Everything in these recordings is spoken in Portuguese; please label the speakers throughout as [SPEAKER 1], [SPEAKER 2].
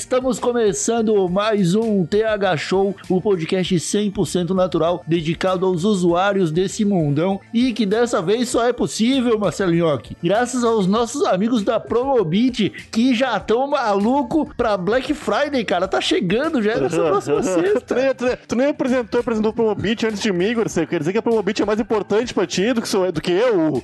[SPEAKER 1] Estamos começando mais um TH Show, o podcast 100% natural dedicado aos usuários desse mundão e que dessa vez só é possível, Marcelo Nhoque, graças aos nossos amigos da Promobit que já estão maluco pra Black Friday, cara. Tá chegando já nessa próxima
[SPEAKER 2] tu,
[SPEAKER 1] sexta.
[SPEAKER 2] nem, tu, nem- tu nem apresentou, apresentou o Promobit antes de mim. Você quer dizer que a Promobit é mais importante pra ti do que, sou, do que eu?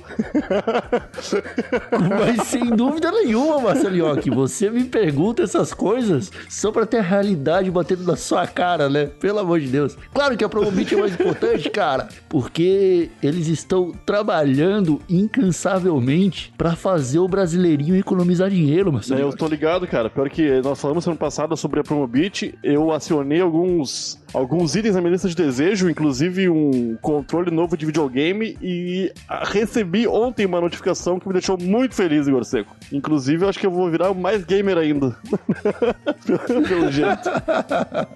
[SPEAKER 1] Mas sem dúvida nenhuma, Marcelo Nhoque, você me pergunta essas coisas só pra ter a realidade batendo na sua cara, né? Pelo amor de Deus. Claro que a Promobit é mais importante, cara, porque eles estão trabalhando incansavelmente pra fazer o brasileirinho economizar dinheiro, Marcelo
[SPEAKER 2] eu
[SPEAKER 1] Nhoque.
[SPEAKER 2] tô ligado, cara. Pior que nós falamos semana passada sobre a Promobit, eu acionei alguns, alguns itens na minha lista de desejo, inclusive um controle novo de videogame, e recebi ontem uma notificação que me deixou muito feliz, Igor Seco. Inclusive, eu acho que eu vou virar mais gamer ainda. Pelo jeito.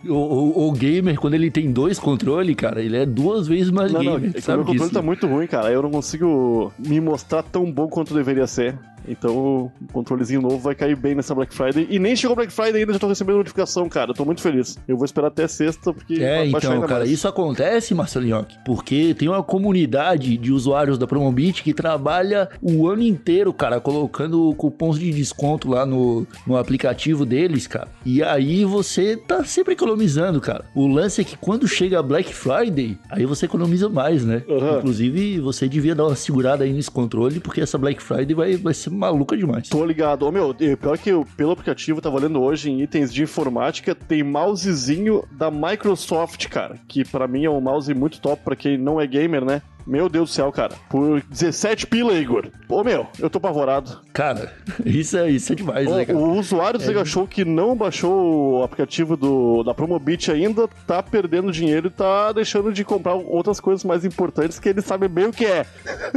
[SPEAKER 1] O, o- o gamer, quando ele tem dois controles, cara, ele é duas vezes mais
[SPEAKER 2] Não, não,
[SPEAKER 1] gamer.
[SPEAKER 2] é que o
[SPEAKER 1] sabe
[SPEAKER 2] meu controle
[SPEAKER 1] disso,
[SPEAKER 2] tá
[SPEAKER 1] né?
[SPEAKER 2] muito ruim, cara. Eu não consigo me mostrar tão bom quanto deveria ser. Então o controlezinho novo vai cair bem nessa Black Friday. E nem chegou Black Friday ainda, já tô recebendo notificação, cara. Eu tô muito feliz. Eu vou esperar até sexta, porque
[SPEAKER 1] É, então, cara,
[SPEAKER 2] mais.
[SPEAKER 1] isso acontece, Marcelinhoque, porque tem uma comunidade de usuários da Promobit que trabalha o ano inteiro, cara, colocando cupons de desconto lá no, no aplicativo deles, cara. E aí você tá sempre economizando, cara. O lance é que quando chega a Black Friday, aí você economiza mais, né?
[SPEAKER 2] Aham.
[SPEAKER 1] Inclusive, você devia dar uma segurada aí nesse controle, porque essa Black Friday vai, vai ser maluca demais.
[SPEAKER 2] Tô ligado. Ô, meu, pior que eu, pelo aplicativo, tava lendo hoje em itens de informática, tem mousezinho da Microsoft, cara. Que pra mim é um mouse muito top pra quem não é gamer, né? Meu Deus do céu, cara. Por 17 pila, Igor. Ô, meu, eu tô apavorado.
[SPEAKER 1] Cara, isso é, isso é demais, né,
[SPEAKER 2] O,
[SPEAKER 1] cara?
[SPEAKER 2] o usuário do Sega Show que não baixou o aplicativo do, da Promobit ainda tá perdendo dinheiro e tá deixando de comprar outras coisas mais importantes que ele sabe bem o que é.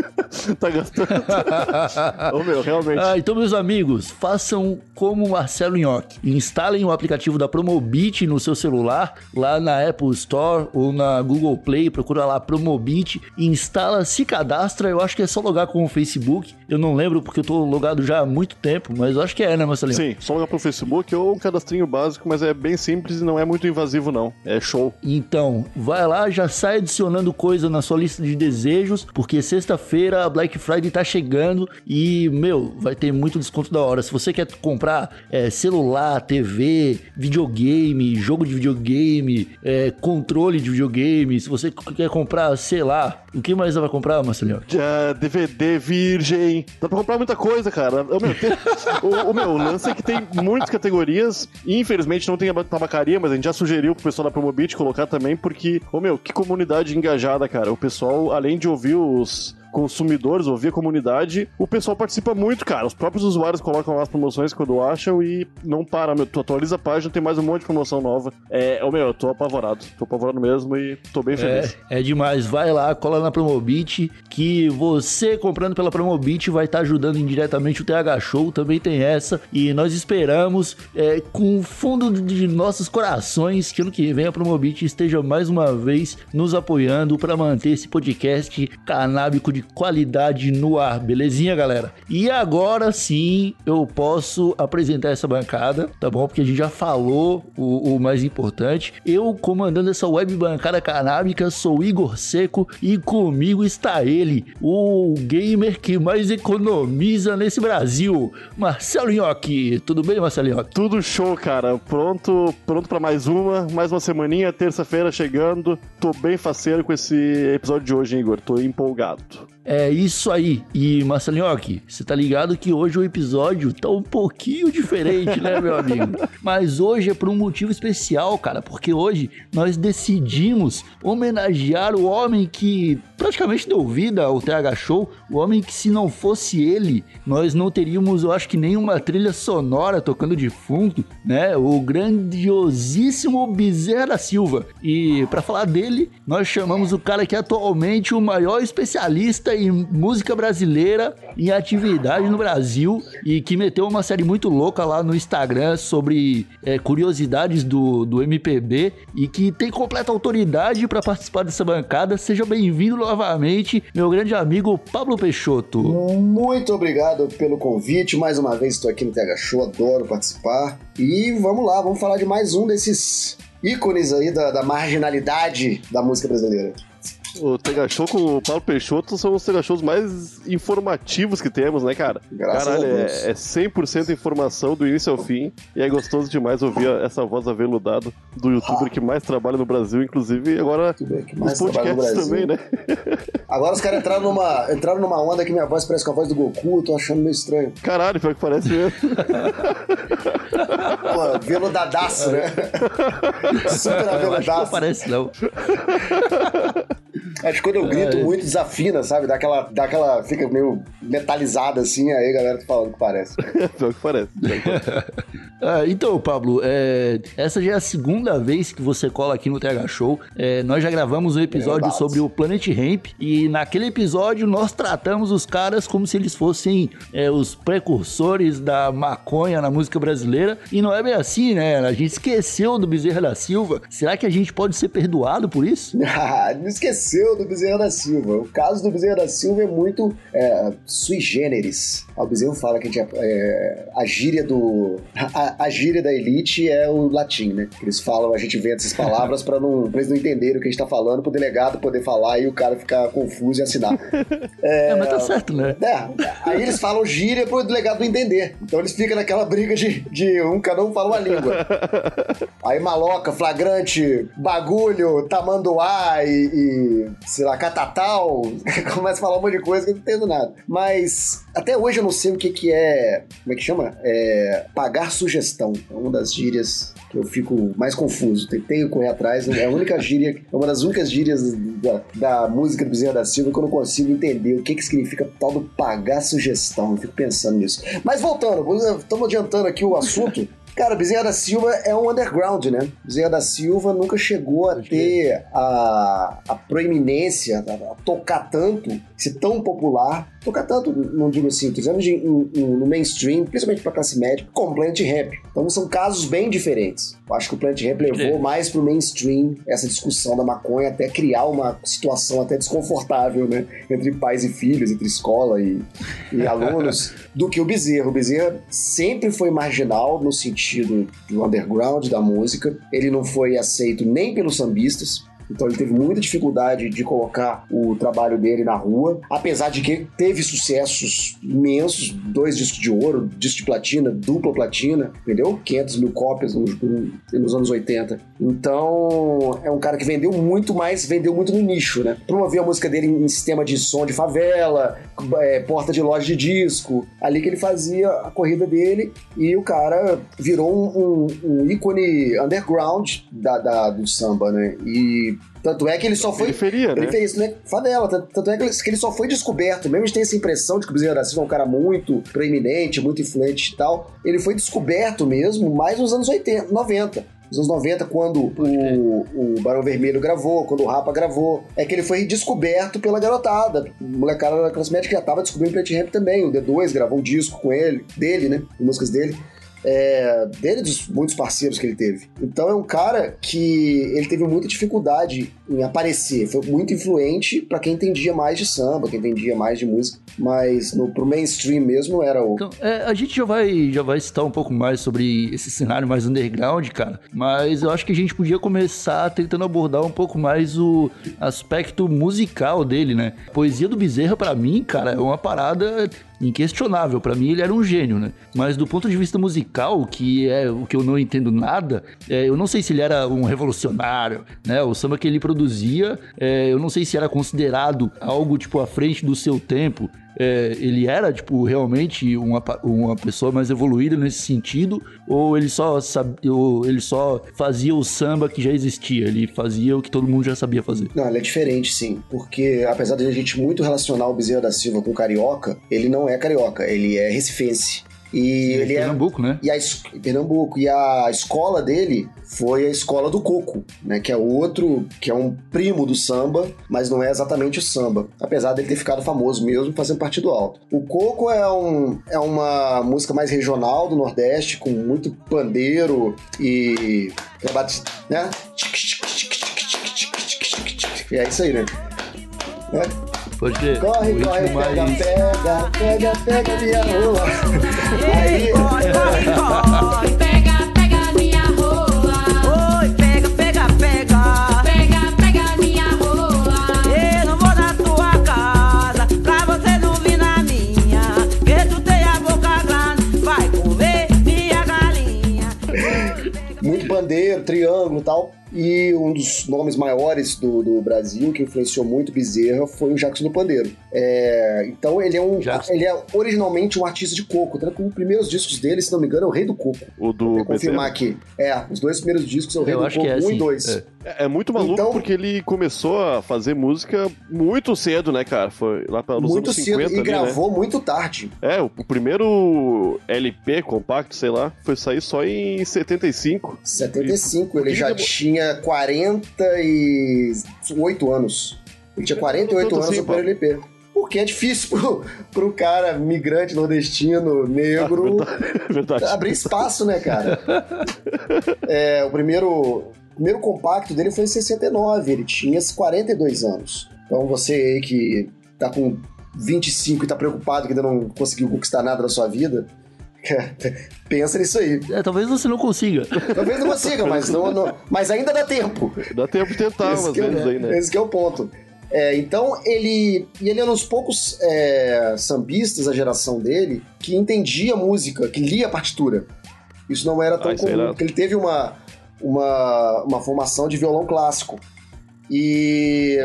[SPEAKER 2] tá gastando. Ô meu, realmente.
[SPEAKER 1] Ah, então, meus amigos, façam como o Marcelo Nhoque. Instalem o aplicativo da Promobit no seu celular, lá na Apple Store ou na Google Play, procura lá Promobit, instala, se cadastra, eu acho que é só logar com o Facebook. Eu não lembro porque eu tô logado já há muito tempo, mas eu acho que é, né, Marcelinho?
[SPEAKER 2] Sim, só logar pro Facebook ou um cadastrinho básico, mas é bem simples e não é muito invasivo, não. É show.
[SPEAKER 1] Então, vai lá, já sai adicionando coisa na sua lista de desejos, porque sexta-feira a Black Friday tá chegando e, meu, vai ter muito desconto da hora. Se você quer comprar é, celular, TV, videogame, jogo de videogame, é, controle de videogame, se você quer comprar, sei lá, o que mais você vai comprar, Marcelinho?
[SPEAKER 2] Já, DVD virgem. Dá pra comprar muita coisa, cara. O meu, tem- o, o meu o lance é que tem muitas categorias. Infelizmente não tem a tabacaria, mas a gente já sugeriu pro pessoal da Promobit colocar também, porque, ô meu, que comunidade engajada, cara. O pessoal, além de ouvir os consumidores, ouvir a comunidade, o pessoal participa muito, cara. Os próprios usuários colocam lá as promoções quando acham e não para, meu. Tu atualiza a página, tem mais um monte de promoção nova. É, ô meu, eu tô apavorado. Tô apavorado mesmo e tô bem feliz.
[SPEAKER 1] É, é demais. Vai lá, cola na Promobit, que você comprando pela Promobit vai estar ajudando indiretamente o TH Show, também tem essa. E nós esperamos, é, com o fundo de nossos corações, que ano que vem a Promobit esteja mais uma vez nos apoiando para manter esse podcast canábico de qualidade no ar, belezinha, galera? E agora sim eu posso apresentar essa bancada, tá bom? Porque a gente já falou o, o mais importante. Eu comandando essa web bancada canábica sou Igor Seco e comigo está ele, o gamer que mais economiza nesse Brasil, Marcelo Nhoque. Tudo bem, Marcelo Nhoque?
[SPEAKER 2] Tudo show, cara. Pronto, pronto para mais uma, mais uma semaninha, terça-feira chegando. Tô bem faceiro com esse episódio de hoje, hein, Igor. Tô empolgado.
[SPEAKER 1] É isso aí. E Marcelinhoque, você tá ligado que hoje o episódio tá um pouquinho diferente, né, meu amigo? Mas hoje é por um motivo especial, cara, porque hoje nós decidimos homenagear o homem que praticamente deu vida ao TH Show, o homem que se não fosse ele, nós não teríamos, eu acho que nenhuma trilha sonora tocando de fundo, né? O grandiosíssimo Bezerra da Silva. E para falar dele, nós chamamos o cara que é atualmente o maior especialista em música brasileira em atividade no Brasil e que meteu uma série muito louca lá no Instagram sobre é, curiosidades do, do MPB e que tem completa autoridade para participar dessa bancada. Seja bem-vindo novamente, meu grande amigo Pablo Peixoto.
[SPEAKER 3] Muito obrigado pelo convite. Mais uma vez estou aqui no TH Show, adoro participar. E vamos lá, vamos falar de mais um desses ícones aí da, da marginalidade da música brasileira.
[SPEAKER 2] O Tega Show com o Paulo Peixoto são os Tega Shows mais informativos que temos, né, cara?
[SPEAKER 3] Graças
[SPEAKER 2] Caralho,
[SPEAKER 3] a Deus.
[SPEAKER 2] é, é 100% informação do início ao fim. E é gostoso demais ouvir essa voz aveludada do youtuber que mais trabalha no Brasil, inclusive agora
[SPEAKER 3] que mais trabalha no
[SPEAKER 2] podcasts
[SPEAKER 3] Brasil.
[SPEAKER 2] também, né?
[SPEAKER 3] Agora os caras entraram numa, entraram numa onda que minha voz parece com a voz do Goku, eu tô achando meio estranho.
[SPEAKER 2] Caralho, pior que parece mesmo.
[SPEAKER 3] Pô, veludadaço, né? Super
[SPEAKER 1] que não
[SPEAKER 3] aveludadaço.
[SPEAKER 1] parece não.
[SPEAKER 3] Acho que quando eu grito
[SPEAKER 1] É.
[SPEAKER 3] muito, desafina, sabe? Dá aquela, dá aquela. Fica meio metalizada assim, aí a galera tá falando que parece.
[SPEAKER 2] pior que parece. Pior que parece.
[SPEAKER 1] Ah, então, Pablo, é, essa já é a segunda vez que você cola aqui no TH Show. É, nós já gravamos um episódio sobre o Planet Ramp e naquele episódio nós tratamos os caras como se eles fossem é, os precursores da maconha na música brasileira. E não é bem assim, né? A gente esqueceu do Bezerra da Silva. Será que a gente pode ser perdoado por isso?
[SPEAKER 3] Ah, Não esqueceu do Bezerra da Silva. O caso do Bezerra da Silva é muito é, sui generis. O Bezerra fala que a, gente, é, a gíria do. A, a gíria da elite é o latim, né? Eles falam, a gente inventa essas palavras pra, não, pra eles não entenderem o que a gente tá falando, pro delegado poder falar e o cara ficar confuso e assinar.
[SPEAKER 1] É, mas tá certo, né?
[SPEAKER 3] É, aí eles falam gíria pro delegado não entender. Então eles ficam naquela briga de, de um, cada um fala uma língua. Aí maloca, flagrante, bagulho, tamanduá e, e sei lá, catatal. Começa a falar um monte de coisa que eu não entendo nada. Mas até hoje eu não sei o que que é, como é que chama? É pagar sugestão. É uma das gírias que eu fico mais confuso. Tentei correr atrás, é a única gíria, é uma das únicas gírias da, da música do Bezerra da Silva que eu não consigo entender o que que significa tal do pagar sugestão. Eu fico pensando nisso. Mas voltando, estamos adiantando aqui o assunto. Cara, Bezerra da Silva é um underground, né? Bezerra da Silva nunca chegou a ter a, a proeminência, a, a tocar tanto, ser tão popular. Tocar tanto, não digo assim, tô dizendo no mainstream, principalmente pra classe média, como o Planet Rap. Então são casos bem diferentes. Eu acho que o Planet Rap levou
[SPEAKER 1] É.
[SPEAKER 3] mais pro mainstream essa discussão da maconha, até criar uma situação até desconfortável, né? Entre pais e filhos, entre escola e, e alunos, do que o Bezerra. O Bezerra sempre foi marginal no sentido do underground da música. Ele não foi aceito nem pelos sambistas. Então ele teve muita dificuldade de colocar o trabalho dele na rua, apesar de que teve sucessos imensos, dois discos de ouro, disco de platina, dupla platina, entendeu? 500 mil cópias nos, nos anos 80. Então é um cara que vendeu muito mais, vendeu muito no nicho, né? Promoveu a música dele em sistema de som de favela, é, porta de loja de disco, ali que ele fazia a corrida dele e o cara virou um, um- um ícone underground da, da- do samba, né? E tanto é que ele só foi.
[SPEAKER 2] Periferia, né?
[SPEAKER 3] Periferia, isso não é favela. Tanto, tanto é que ele, que ele só foi descoberto. Mesmo a gente tem essa impressão de que o Bezerra da Silva é um cara muito proeminente, muito influente e tal. Ele foi descoberto mesmo mais nos anos 80, 90. Nos anos 90, quando o, o Barão Vermelho gravou, quando o Rapa gravou, é que ele foi descoberto pela garotada. O molecada da classe média que já tava descobrindo Plant Rap também. O D2 gravou um disco com ele, dele, né? Com músicas dele é, dele dos muitos parceiros que ele teve. Então é um cara que ele teve muita dificuldade em aparecer. Foi muito influente pra quem entendia mais de samba, quem entendia mais de música, mas no, pro mainstream mesmo era o.
[SPEAKER 1] Então, é, a gente já vai, já vai citar um pouco mais sobre esse cenário mais underground, cara. Mas eu acho que a gente podia começar tentando abordar um pouco mais o aspecto musical dele, né? Poesia do Bezerra, pra mim, cara, é uma parada inquestionável. Pra mim, ele era um gênio, né? Mas do ponto de vista musical, que é o que eu não entendo nada, é, eu não sei se ele era um revolucionário, né? O samba que ele produzia, é, eu não sei se era considerado algo, tipo, à frente do seu tempo. É, ele era, tipo, realmente uma, uma pessoa mais evoluída nesse sentido, ou ele só sabia, ou ele só fazia o samba que já existia, ele fazia o que todo mundo já sabia fazer.
[SPEAKER 3] Não, ele é diferente, sim. Porque apesar de a gente muito relacionar o Bezerra da Silva com carioca, ele não é carioca, ele é recifense. E ele é.
[SPEAKER 1] Pernambuco, né?
[SPEAKER 3] E a, Pernambuco. E a escola dele foi a escola do coco, né? Que é outro, que é um primo do samba, mas não é exatamente o samba. Apesar dele ter ficado famoso mesmo fazendo partido alto. O coco é, um, é uma música mais regional do Nordeste, com muito pandeiro e. né? E é isso aí, né? Né? Corre,
[SPEAKER 1] o
[SPEAKER 3] corre, pega,
[SPEAKER 1] mais...
[SPEAKER 3] pega, pega, pega minha rola. Aí,
[SPEAKER 4] Corre, corre, corre.
[SPEAKER 5] Pega, pega minha rola.
[SPEAKER 4] Oi, pega, pega, pega.
[SPEAKER 5] Pega, pega minha rola.
[SPEAKER 4] Eu não vou na tua casa pra você não vir na minha. Que tu tem a boca grande, vai comer minha galinha.
[SPEAKER 3] muito bandeiro, triângulo e tal. E um dos nomes maiores do, do Brasil, que influenciou muito Bezerra, foi o Jackson do Pandeiro. É, então ele é um.
[SPEAKER 1] Jackson.
[SPEAKER 3] Ele é originalmente um artista de coco. Tanto que os primeiros discos dele, se não me engano, é o Rei do Coco.
[SPEAKER 2] O do
[SPEAKER 3] Vou confirmar aqui. É, os dois primeiros discos é o Rei
[SPEAKER 1] Eu
[SPEAKER 3] do Coco
[SPEAKER 1] que é
[SPEAKER 3] 1
[SPEAKER 1] assim.
[SPEAKER 3] e 2.
[SPEAKER 1] é.
[SPEAKER 2] É, é muito maluco
[SPEAKER 3] Então-
[SPEAKER 2] porque ele começou a fazer música muito cedo, né, cara? Foi lá para
[SPEAKER 3] Muito
[SPEAKER 2] anos
[SPEAKER 3] cedo
[SPEAKER 2] 50
[SPEAKER 3] e
[SPEAKER 2] ali, né?
[SPEAKER 3] gravou muito tarde.
[SPEAKER 2] É, o, o primeiro LP compacto, sei lá, foi sair só em 75.
[SPEAKER 3] 75, ele
[SPEAKER 2] Ele
[SPEAKER 3] já
[SPEAKER 2] demo-
[SPEAKER 3] tinha 48 anos. Ele tinha 48
[SPEAKER 2] Tanto
[SPEAKER 3] anos
[SPEAKER 2] assim,
[SPEAKER 3] no primeiro LP. Porque é difícil pro, pro cara migrante nordestino, negro,
[SPEAKER 2] Verdade.
[SPEAKER 3] abrir espaço, né, cara? É, o primeiro, o primeiro compacto dele foi em 69, ele tinha 42 anos. Então você aí que tá com 25 e tá preocupado que ainda não conseguiu conquistar nada na sua vida, pensa nisso aí.
[SPEAKER 1] É, talvez você não consiga.
[SPEAKER 3] Talvez não consiga, mas, não, não- mas ainda dá tempo.
[SPEAKER 2] Dá tempo de tentar
[SPEAKER 3] Esse
[SPEAKER 2] umas
[SPEAKER 3] é,
[SPEAKER 2] vezes aí, né?
[SPEAKER 3] Esse que é o ponto. É, então ele. E ele era um dos poucos é, sambistas da geração dele que entendia música, que lia a partitura. Isso não era tão
[SPEAKER 2] Ah, é
[SPEAKER 3] comum, porque ele teve uma, uma, uma formação de violão clássico. E.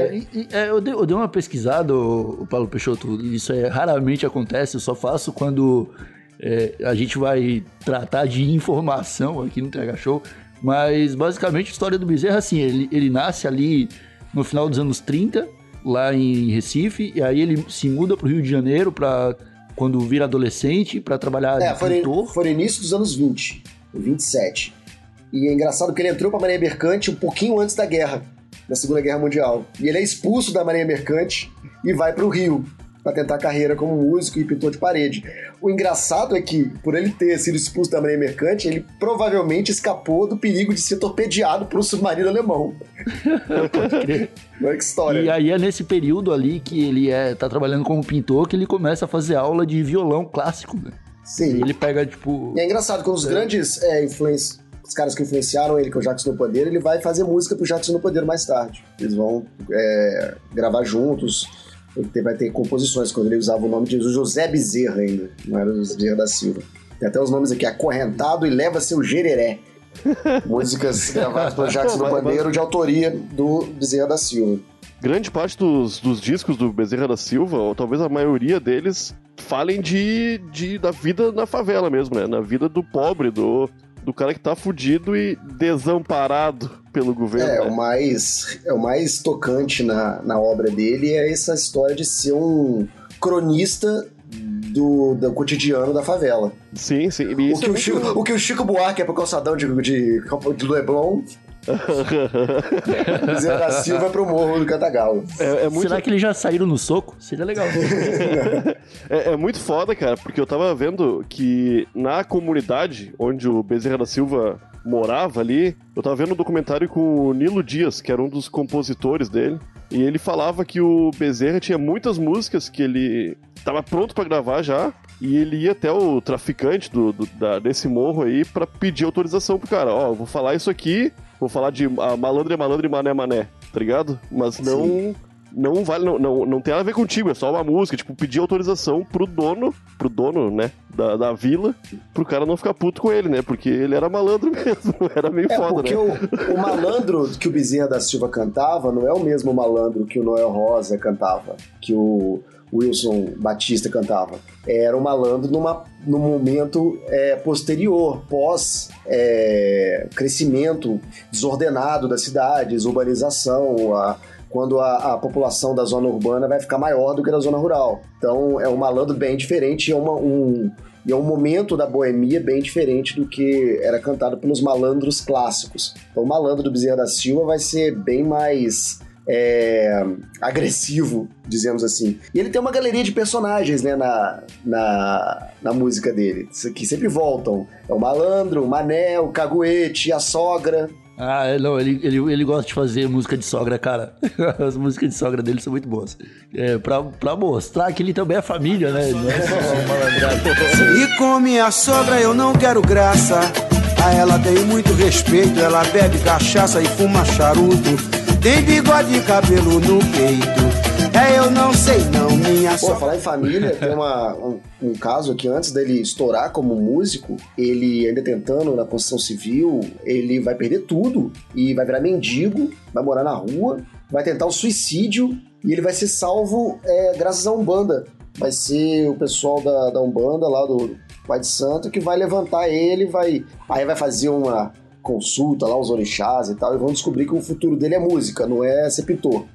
[SPEAKER 1] É, é, eu, dei, eu dei uma pesquisada, o, Paulo Peixoto, e isso é, raramente acontece, eu só faço quando é, a gente vai tratar de informação aqui no TH Show. Mas basicamente a história do Bezerra, assim, ele, ele nasce ali no final dos anos 30, lá em Recife, e aí ele se muda pro Rio de Janeiro para quando vira adolescente, para trabalhar
[SPEAKER 3] É,
[SPEAKER 1] de
[SPEAKER 3] foi,
[SPEAKER 1] pintor.
[SPEAKER 3] foi no início dos anos 20, 27. E é engraçado que ele entrou pra Marinha Mercante um pouquinho antes da guerra, da Segunda Guerra Mundial. E ele é expulso da Marinha Mercante e vai pro Rio pra tentar carreira como músico e pintor de parede. O engraçado é que, por ele ter sido expulso da Marinha Mercante, ele provavelmente escapou do perigo de ser torpedeado por um submarino alemão. Olha que história.
[SPEAKER 1] E aí é nesse período ali que ele é, tá trabalhando como pintor que ele começa a fazer aula de violão clássico. Né?
[SPEAKER 3] Sim.
[SPEAKER 1] E ele pega, tipo.
[SPEAKER 3] E é engraçado, quando os grandes é, os caras que influenciaram ele, que é o Jackson no Pandeiro, ele vai fazer música pro Jackson no Pandeiro mais tarde. Eles vão é, gravar juntos, ele vai ter composições, quando ele usava o nome de José Bezerra ainda, não era o Bezerra da Silva. Tem até os nomes aqui, Acorrentado e Leva Seu Gereré. Músicas gravadas pelo
[SPEAKER 2] Mas- mas-
[SPEAKER 3] Pandeiro, de autoria do Bezerra da Silva.
[SPEAKER 2] Grande parte dos, dos discos do Bezerra da Silva, ou talvez a maioria deles, falem de, de da vida na favela mesmo, né? Na vida do pobre, do, do cara que tá fudido e desamparado pelo governo.
[SPEAKER 3] É,
[SPEAKER 2] né?
[SPEAKER 3] o mais, é, o mais tocante na, na obra dele é essa história de ser um cronista do, do cotidiano da favela.
[SPEAKER 2] Sim, sim.
[SPEAKER 3] O que,
[SPEAKER 2] é
[SPEAKER 3] o, Chico, o que o Chico Buarque é pro calçadão de, de, de Leblon, Zé da Silva pro morro do Cantagalo.
[SPEAKER 2] é, é muito,
[SPEAKER 1] Será que eles já saíram no soco? Seria legal.
[SPEAKER 2] é, é muito foda, cara, porque eu tava vendo que na comunidade onde o Bezerra da Silva morava ali, eu tava vendo um documentário com o Nilo Dias, que era um dos compositores dele, e ele falava que o Bezerra tinha muitas músicas que ele tava pronto pra gravar já, e ele ia até o traficante do, do- da- desse morro aí pra pedir autorização pro cara. Ó, eu vou falar isso aqui, vou falar de ah, malandro é malandro e mané é mané, tá ligado? Mas não, não vale, não, não, não tem nada a ver contigo, é só uma música. Tipo, pedir autorização pro dono, pro dono, né, da, da vila, pro cara não ficar puto com ele, né? Porque ele era malandro mesmo, era meio
[SPEAKER 3] É,
[SPEAKER 2] foda,
[SPEAKER 3] porque
[SPEAKER 2] né?
[SPEAKER 3] o, o malandro que o Bezerra da Silva cantava não é o mesmo malandro que o Noel Rosa cantava, que o Wilson Batista cantava. Era um malandro numa, num momento é, posterior, pós é, crescimento desordenado das cidades, urbanização, a- quando a, a população da zona urbana vai ficar maior do que da zona rural. Então é um malandro bem diferente, é uma, um, e é um momento da boemia bem diferente do que era cantado pelos malandros clássicos. Então o malandro do Bezerra da Silva vai ser bem mais é, agressivo, dizemos assim. E ele tem uma galeria de personagens né, na, na, na música dele, que sempre voltam. É o malandro, o mané, o caguete, a sogra.
[SPEAKER 1] Ah, é, não, ele, ele, ele gosta de fazer música de sogra, cara. As músicas de sogra dele são muito boas. É, pra, pra mostrar que ele também é família, né? Não é só um malandrado.
[SPEAKER 6] E com minha sogra eu não quero graça. A ela tenho muito respeito. Ela bebe cachaça e fuma charuto. Tem bigode e cabelo no peito. É, eu não sei não, minha
[SPEAKER 3] Pô, falar em família, tem uma, um, um caso que antes dele estourar como músico, ele ainda tentando na construção civil, ele vai perder tudo e vai virar mendigo, vai morar na rua, vai tentar o suicídio e ele vai ser salvo é, graças à Umbanda. Vai ser o pessoal da, da Umbanda lá do Pai de Santo que vai levantar ele, vai aí vai fazer uma consulta lá, os orixás e tal, e vão descobrir que o futuro dele é música, não é ser pintor.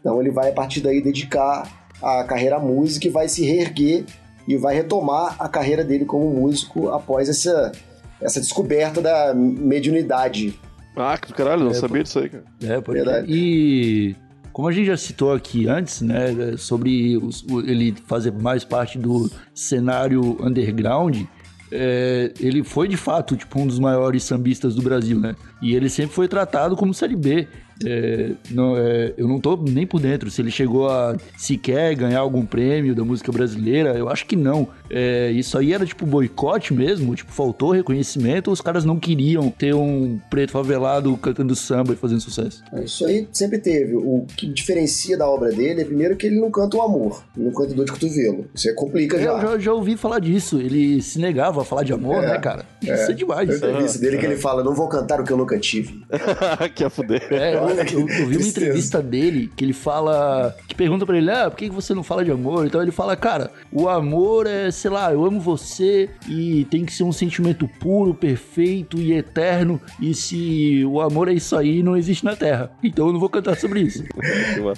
[SPEAKER 3] Então ele vai a partir daí dedicar a carreira à música e vai se reerguer e vai retomar a carreira dele como músico após essa, essa descoberta da mediunidade.
[SPEAKER 2] Ah, que do caralho, não
[SPEAKER 1] É,
[SPEAKER 2] sabia disso aí, cara.
[SPEAKER 1] É, pode
[SPEAKER 3] Verdade.
[SPEAKER 1] E como a gente já citou aqui antes, né, sobre os- o- ele fazer mais parte do cenário underground, é, ele foi de fato tipo um dos maiores sambistas do Brasil, né? E ele sempre foi tratado como série B. É, não, é, eu não tô nem por dentro se ele chegou a sequer ganhar algum prêmio da música brasileira. Eu acho que não. É, isso aí era tipo boicote mesmo, tipo faltou reconhecimento. Ou os caras não queriam ter um preto favelado cantando samba e fazendo sucesso.
[SPEAKER 3] Isso aí sempre teve. O que diferencia da obra dele é primeiro que ele não canta o amor, ele não canta dor de cotovelo. Isso aí complica
[SPEAKER 1] Eu
[SPEAKER 3] já.
[SPEAKER 1] já, já ouvi falar disso. Ele se negava a falar de amor,
[SPEAKER 3] É,
[SPEAKER 1] né, cara? Isso é, demais.
[SPEAKER 3] Tem entrevista dele que ele fala: não vou cantar o que eu nunca tive.
[SPEAKER 2] que a fuder.
[SPEAKER 1] É, eu, eu- eu vi uma entrevista dele que ele fala. que pergunta pra ele, ah, por que você não fala de amor? Então ele fala, cara, o amor é, sei lá, eu amo você e tem que ser um sentimento puro, perfeito e eterno. E se o amor é isso aí, não existe na Terra. Então eu não vou cantar sobre isso.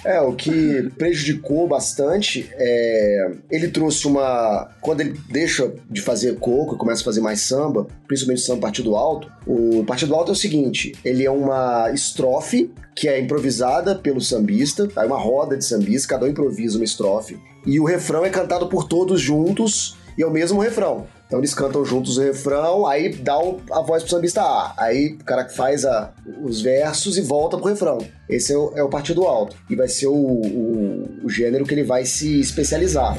[SPEAKER 3] É, o que prejudicou bastante é. Ele trouxe uma. Quando ele deixa de fazer coco e começa a fazer mais samba, principalmente samba partido alto, o partido alto é o seguinte: ele é uma estrofe que é improvisada pelo sambista, é uma roda de sambista, cada um improvisa uma estrofe, e o refrão é cantado por todos juntos e é o mesmo refrão. Então eles cantam juntos o refrão, aí dá a voz pro sambista A. Aí o cara faz a- os versos e volta pro refrão. Esse é o, é o partido alto. E vai ser o, o- o gênero que ele vai se especializar.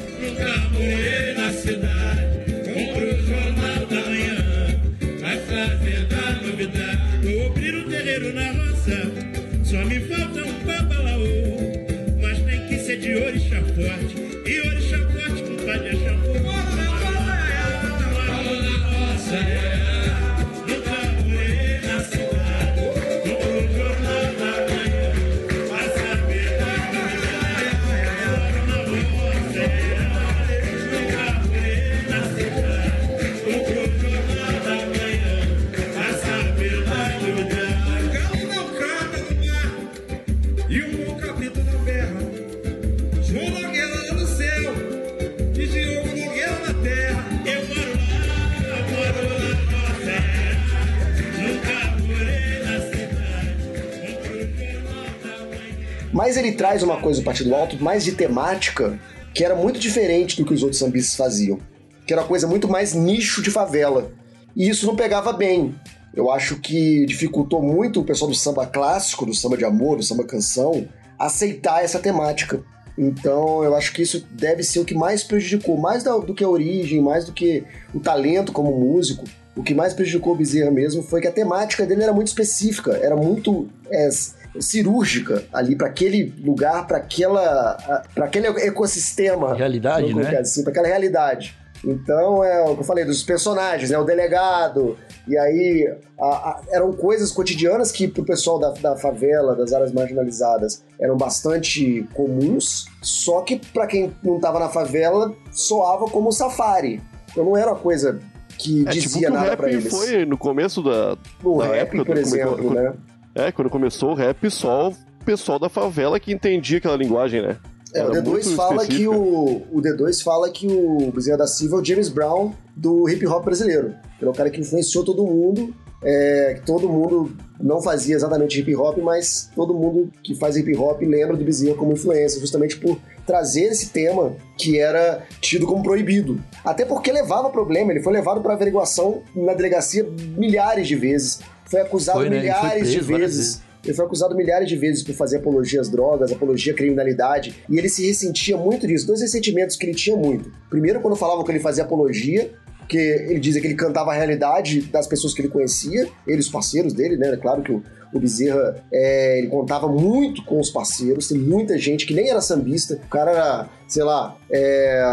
[SPEAKER 7] Mas
[SPEAKER 3] ele traz uma coisa do Partido Alto mais de temática, que era muito diferente do que os outros sambistas faziam. Que era uma coisa muito mais nicho de favela. E isso não pegava bem. Eu acho que dificultou muito o pessoal do samba clássico, do samba de amor, do samba canção, aceitar essa temática. Então eu acho que isso deve ser o que mais prejudicou, mais do que a origem, mais do que o talento como músico. O que mais prejudicou o Bezerra mesmo foi que a temática dele era muito específica, era muito é, cirúrgica ali para aquele lugar, para aquela, para aquele ecossistema,
[SPEAKER 1] Realidade,
[SPEAKER 3] colocar
[SPEAKER 1] né?
[SPEAKER 3] assim, para aquela realidade. Então é o que eu falei dos personagens, né? O delegado e aí a- a- eram coisas cotidianas que pro pessoal da, da favela, das áreas marginalizadas, eram bastante comuns. Só que para quem não tava na favela soava como safari. Então não era uma coisa que
[SPEAKER 2] É, tipo
[SPEAKER 3] dizia
[SPEAKER 2] que o
[SPEAKER 3] nada
[SPEAKER 2] rap
[SPEAKER 3] pra eles.
[SPEAKER 2] foi no começo da.
[SPEAKER 3] O
[SPEAKER 2] da
[SPEAKER 3] rap,
[SPEAKER 2] época
[SPEAKER 3] por exemplo,
[SPEAKER 2] quando-
[SPEAKER 3] né?
[SPEAKER 2] É, quando começou o rap, só o pessoal da favela que entendia aquela linguagem, né?
[SPEAKER 3] É, o
[SPEAKER 2] Era
[SPEAKER 3] D2
[SPEAKER 2] muito
[SPEAKER 3] fala que o, o D2 fala que o Bezerra da Silva é o James Brown do hip hop brasileiro. Ele é o cara que influenciou todo mundo. É, todo mundo não fazia exatamente hip hop, mas todo mundo que faz hip hop lembra do Bezerra como influência, justamente por trazer esse tema que era tido como proibido. Até porque levava problema, ele foi levado para averiguação na delegacia milhares de vezes, foi acusado
[SPEAKER 1] Foi, né?
[SPEAKER 3] Milhares de vezes. Ele foi acusado milhares de vezes por fazer apologia às drogas, apologia à criminalidade, e ele se ressentia muito disso. Dois ressentimentos que ele tinha muito. Primeiro, quando falavam que ele fazia apologia, porque ele dizia que ele cantava a realidade das pessoas que ele conhecia, ele os parceiros dele, né? É Claro que o, o Bezerra, é, ele contava muito com os parceiros, tem muita gente que nem era sambista, o cara era, sei lá, é,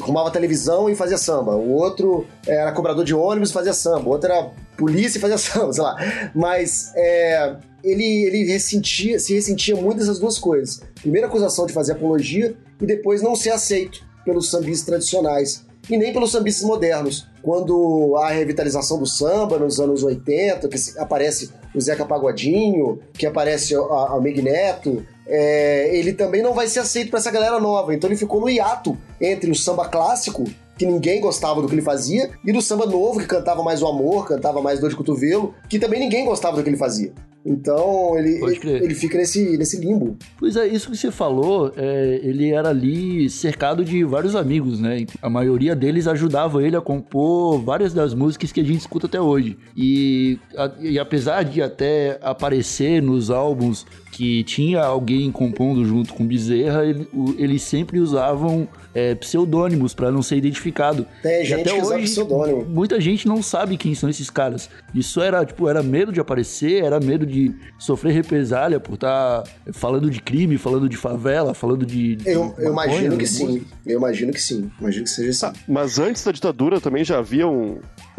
[SPEAKER 3] arrumava televisão e fazia samba, o outro era cobrador de ônibus e fazia samba, o outro era polícia e fazia samba, sei lá. Mas é, ele, ele ressentia, se ressentia muito dessas duas coisas. Primeiro, a acusação de fazer apologia e depois não ser aceito pelos sambistas tradicionais e nem pelos sambistas modernos. Quando há a revitalização do samba nos anos 80, que aparece o Zeca Pagodinho, que aparece a, a Meg Neto, é, ele também não vai ser aceito para essa galera nova. Então ele ficou no hiato entre o samba clássico, que ninguém gostava do que ele fazia, e do samba novo, que cantava mais o amor, cantava mais dor de cotovelo, que também ninguém gostava do que ele fazia. Então ele,
[SPEAKER 1] crer.
[SPEAKER 3] ele fica nesse, nesse limbo.
[SPEAKER 1] Pois é, isso que você falou, é, ele era ali cercado de vários amigos, né? A maioria deles ajudava ele a compor várias das músicas que a gente escuta até hoje. E, a- e apesar de até aparecer nos álbuns que tinha alguém compondo junto com Bezerra, ele- o- eles sempre usavam é, pseudônimos para não ser identificado.
[SPEAKER 3] Tem
[SPEAKER 1] E
[SPEAKER 3] gente
[SPEAKER 1] até
[SPEAKER 3] que
[SPEAKER 1] hoje,
[SPEAKER 3] pseudônimo.
[SPEAKER 1] Muita gente não sabe quem são esses caras. Isso era, tipo, era medo de aparecer, era medo de sofrer represália por estar falando de crime, falando de favela, falando de. de
[SPEAKER 3] Eu, eu imagino que sim. Eu imagino que sim. Imagino que seja assim.
[SPEAKER 2] Mas antes da ditadura também já havia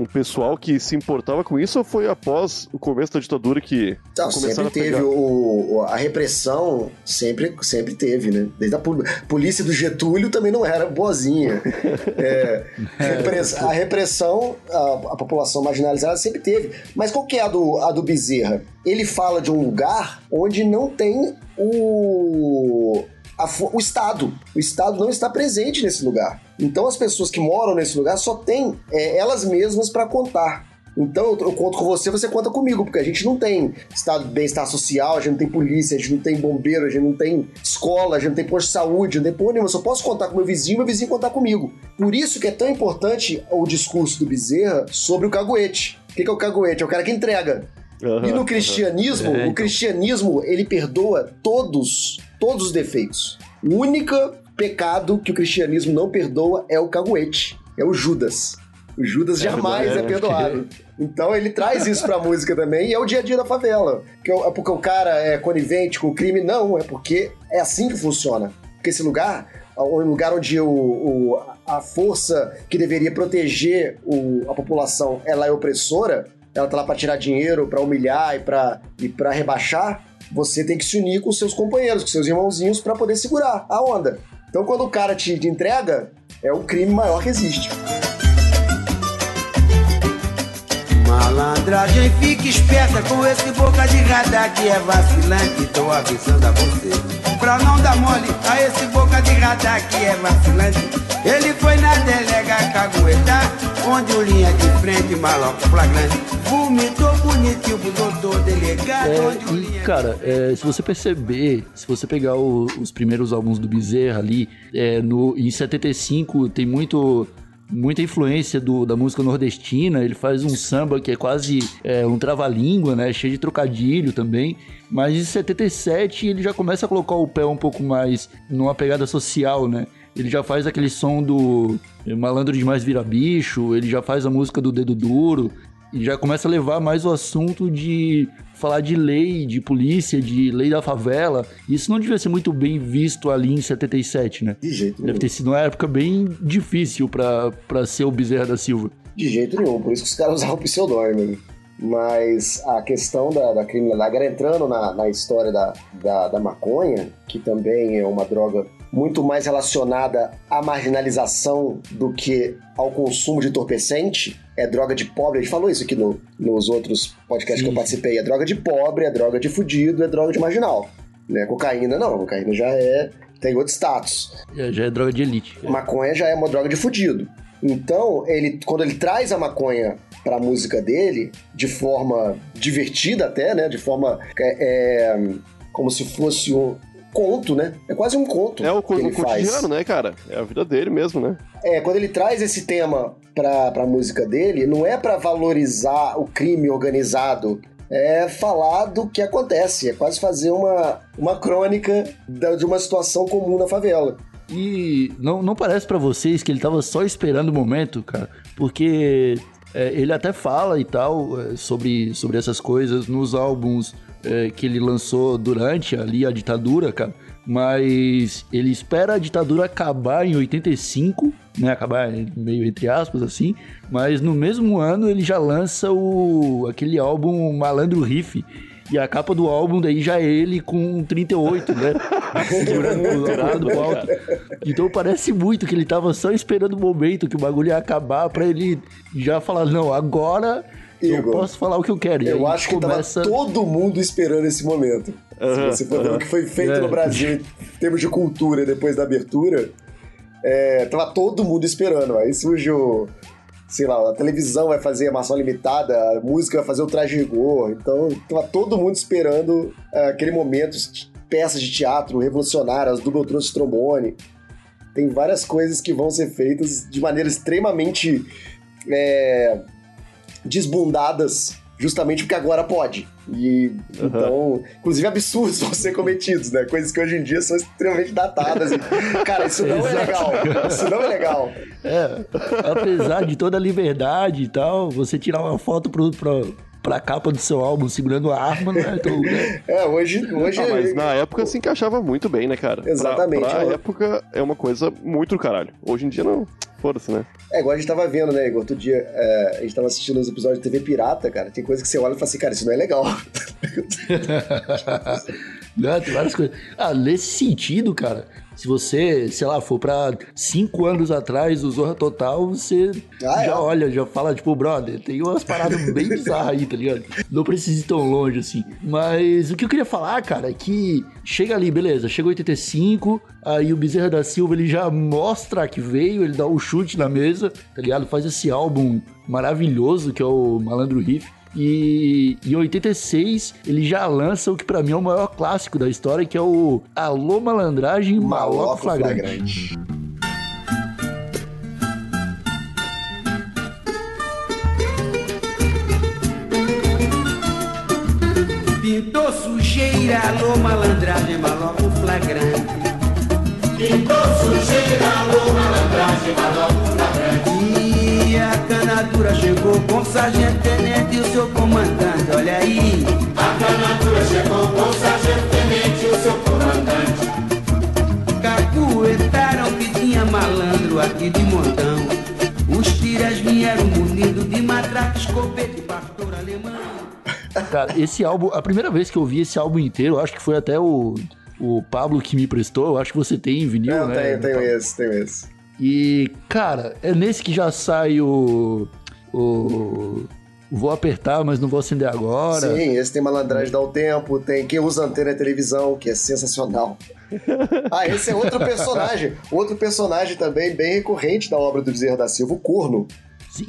[SPEAKER 2] um, um pessoal que se importava com isso ou foi após o começo da ditadura que começaram
[SPEAKER 3] sempre
[SPEAKER 2] a pegar?
[SPEAKER 3] teve o, o- a repressão, sempre, sempre teve, né? Desde a pol- polícia do Getúlio também não era boazinha. É, repress- a repressão, a, a população marginalizada sempre teve. Mas qual que é a do, a do Bezerra? Ele fala de um lugar onde não tem o, a o Estado. O Estado não está presente nesse lugar. Então as pessoas que moram nesse lugar só têm é, elas mesmas para contar. Então eu, eu conto com você, você conta comigo, porque a gente não tem estado de bem-estar social, a gente não tem polícia, a gente não tem bombeiro, a gente não tem escola, a gente não tem posto de saúde, não tem porra nenhuma. Eu só posso contar com meu vizinho, meu vizinho contar comigo. Por isso que é tão importante o discurso do Bezerra sobre o caguete. O que que é o caguete? É o cara que entrega.
[SPEAKER 2] Aham,
[SPEAKER 3] E no cristianismo,
[SPEAKER 1] É,
[SPEAKER 3] o
[SPEAKER 1] então.
[SPEAKER 3] cristianismo, ele perdoa todos, todos os defeitos. O único pecado que o cristianismo não perdoa é o caguete, é o Judas. O Judas jamais
[SPEAKER 2] verdade,
[SPEAKER 3] é
[SPEAKER 2] né?
[SPEAKER 3] perdoado. Então ele traz isso pra música também e é o dia a dia da favela. Que é porque o cara é conivente com o crime? Não, é porque é assim que funciona. Porque esse lugar, o lugar onde o, o- a força que deveria proteger o- a população ela é opressora, ela tá lá pra tirar dinheiro, pra humilhar e pra, e pra rebaixar, você tem que se unir com seus companheiros, com seus irmãozinhos pra poder segurar a onda. Então quando o cara te, te entrega, é o crime maior que existe.
[SPEAKER 6] Malandragem, fique esperta com esse boca de radar que é vacilante. Tô avisando a você. Pra não dar mole a esse boca de radar que é vacilante. Ele foi na delega caguetar, onde o linha de frente, maloca flagrante. Vomitou bonitinho pro doutor delegado, onde o
[SPEAKER 1] É, e, cara, é, se você perceber, se você pegar o- os primeiros álbuns do Bezerra ali, é, no, em 75 tem muito muita influência do- da música nordestina, ele faz um samba que é quase é, um trava-língua, né, cheio de trocadilho também, mas em 77 ele já começa a colocar o pé um pouco mais numa pegada social, né, ele já faz aquele som do Malandro Demais Vira Bicho, ele já faz a música do Dedo Duro, e já começa a levar mais o assunto de falar de lei, de polícia, de lei da favela. Isso não devia ser muito bem visto ali em 77, né?
[SPEAKER 3] De jeito
[SPEAKER 1] Deve
[SPEAKER 3] nenhum.
[SPEAKER 1] ter sido uma época bem difícil pra, pra ser o Bezerra da Silva.
[SPEAKER 3] De jeito nenhum, por isso que os caras usavam pseudônimo. Mas a questão da, da criminalidade, agora entrando na, na história da, da, da maconha, que também é uma droga muito mais relacionada à marginalização do que ao consumo de entorpecente, é droga de pobre. A gente falou isso aqui no- nos outros podcasts que eu participei. É droga de pobre, é droga de fudido, é droga de marginal. Né? Cocaína não, cocaína já é. tem outro status.
[SPEAKER 1] Já, já é droga de elite.
[SPEAKER 3] Maconha já é uma droga de fudido. Então, ele, quando ele traz a maconha pra música dele, de forma divertida até, né? De forma. é, é, como se fosse um conto, né? É quase um conto.
[SPEAKER 2] É o,
[SPEAKER 3] que
[SPEAKER 2] co- o cotidiano,
[SPEAKER 3] faz.
[SPEAKER 2] né, cara? É a vida dele mesmo, né?
[SPEAKER 3] É, quando ele traz esse tema pra, pra música dele, não é pra valorizar o crime organizado. É falar do que acontece, é quase fazer uma, uma crônica da- de uma situação comum na favela.
[SPEAKER 1] E não, não parece pra vocês que ele tava só esperando o momento, cara? Porque é, ele até fala e tal é, sobre, sobre essas coisas nos álbuns é, que ele lançou durante ali a ditadura, cara. Mas ele espera a ditadura acabar em 85, né? Acabar meio entre aspas, assim. Mas no mesmo ano ele já lança o, aquele álbum Malandro Riff. E a capa do álbum daí já é ele com 38, né? Segurando o lado do alto. Então parece muito que ele tava só esperando o momento que o bagulho ia acabar pra ele já falar, não, agora eu
[SPEAKER 3] Igor,
[SPEAKER 1] posso falar o que eu quero.
[SPEAKER 3] Eu acho que
[SPEAKER 1] começa...
[SPEAKER 3] tava todo mundo esperando esse momento.
[SPEAKER 2] Aham,
[SPEAKER 3] Se você for ver
[SPEAKER 2] aham.
[SPEAKER 3] o que foi feito
[SPEAKER 1] É.
[SPEAKER 3] no Brasil em termos de cultura depois da abertura, é, tava todo mundo esperando. Aí surge o. Sei lá, a televisão vai fazer a maçã limitada, a música vai fazer o traje rigor. Então, tava todo mundo esperando é, aquele momento, de peças de teatro revolucionárias, duplo trouxe trombone. Tem várias coisas que vão ser feitas de maneira extremamente é, desbundadas, justamente porque agora pode. E então, inclusive absurdos vão ser cometidos, né? Coisas que hoje em dia são extremamente datadas. E, cara, isso não é legal. Isso não é legal.
[SPEAKER 1] É, apesar de toda a liberdade e tal, você tirar uma foto pro, pro, pra capa do seu álbum segurando a arma, não é tão... né?
[SPEAKER 3] É, hoje, hoje
[SPEAKER 2] Ah, mas na época se encaixava muito bem, né, cara?
[SPEAKER 3] Exatamente, ó.
[SPEAKER 2] época é uma coisa muito do caralho. Hoje em dia não. Foda-se, né?
[SPEAKER 3] É igual a gente tava vendo, né, Igor? Outro dia é, a gente tava assistindo os episódios de TV Pirata, cara. Tem coisa que você olha e fala assim, cara, isso não é legal.
[SPEAKER 1] Não, tem várias coisas. Ah, nesse sentido, cara, se você, sei lá, for pra cinco anos atrás, o Zorra Total, você
[SPEAKER 3] Ah,
[SPEAKER 1] já
[SPEAKER 3] é?
[SPEAKER 1] olha, já fala, tipo, brother, tem umas paradas bem bizarras aí, tá ligado? Não precisa ir tão longe assim. Mas o que eu queria falar, cara, é que chega ali, beleza, chega 85, aí o Bezerra da Silva, ele já mostra que veio, ele dá o chute na mesa, tá ligado? Faz esse álbum maravilhoso que é o Malandro Riff. E em 86 ele já lança o que pra mim é o maior clássico da história, que é o Alô Malandragem Maloco
[SPEAKER 3] Maloco
[SPEAKER 1] Flagrante.
[SPEAKER 3] flagrante.
[SPEAKER 6] Pintou sujeira, alô malandragem, maloco flagrante. Pintou sujeira, alô malandragem, maloco flagrante. A canadura chegou com o sargento tenente e o seu comandante, olha aí. A canadura chegou com o sargento tenente e o seu comandante. Cacuetaram que tinha malandro aqui de montão. Os tiras vieram munidos de matraca, escopeta e pastor alemão.
[SPEAKER 1] Cara, esse álbum, a primeira vez que eu vi esse álbum inteiro, acho que foi até o, o Pablo que me emprestou, eu acho que você tem em vinil,
[SPEAKER 3] Eu
[SPEAKER 1] né?
[SPEAKER 3] tenho, tenho esse, tenho esse.
[SPEAKER 1] E, cara, é nesse que já sai o. O. Vou apertar, mas não vou acender agora.
[SPEAKER 3] Sim, esse tem malandragem dá o tempo, tem quem usa antena é televisão, que é sensacional. Ah, esse é outro personagem. Outro personagem também bem recorrente da obra do Bezerra da Silva, o corno.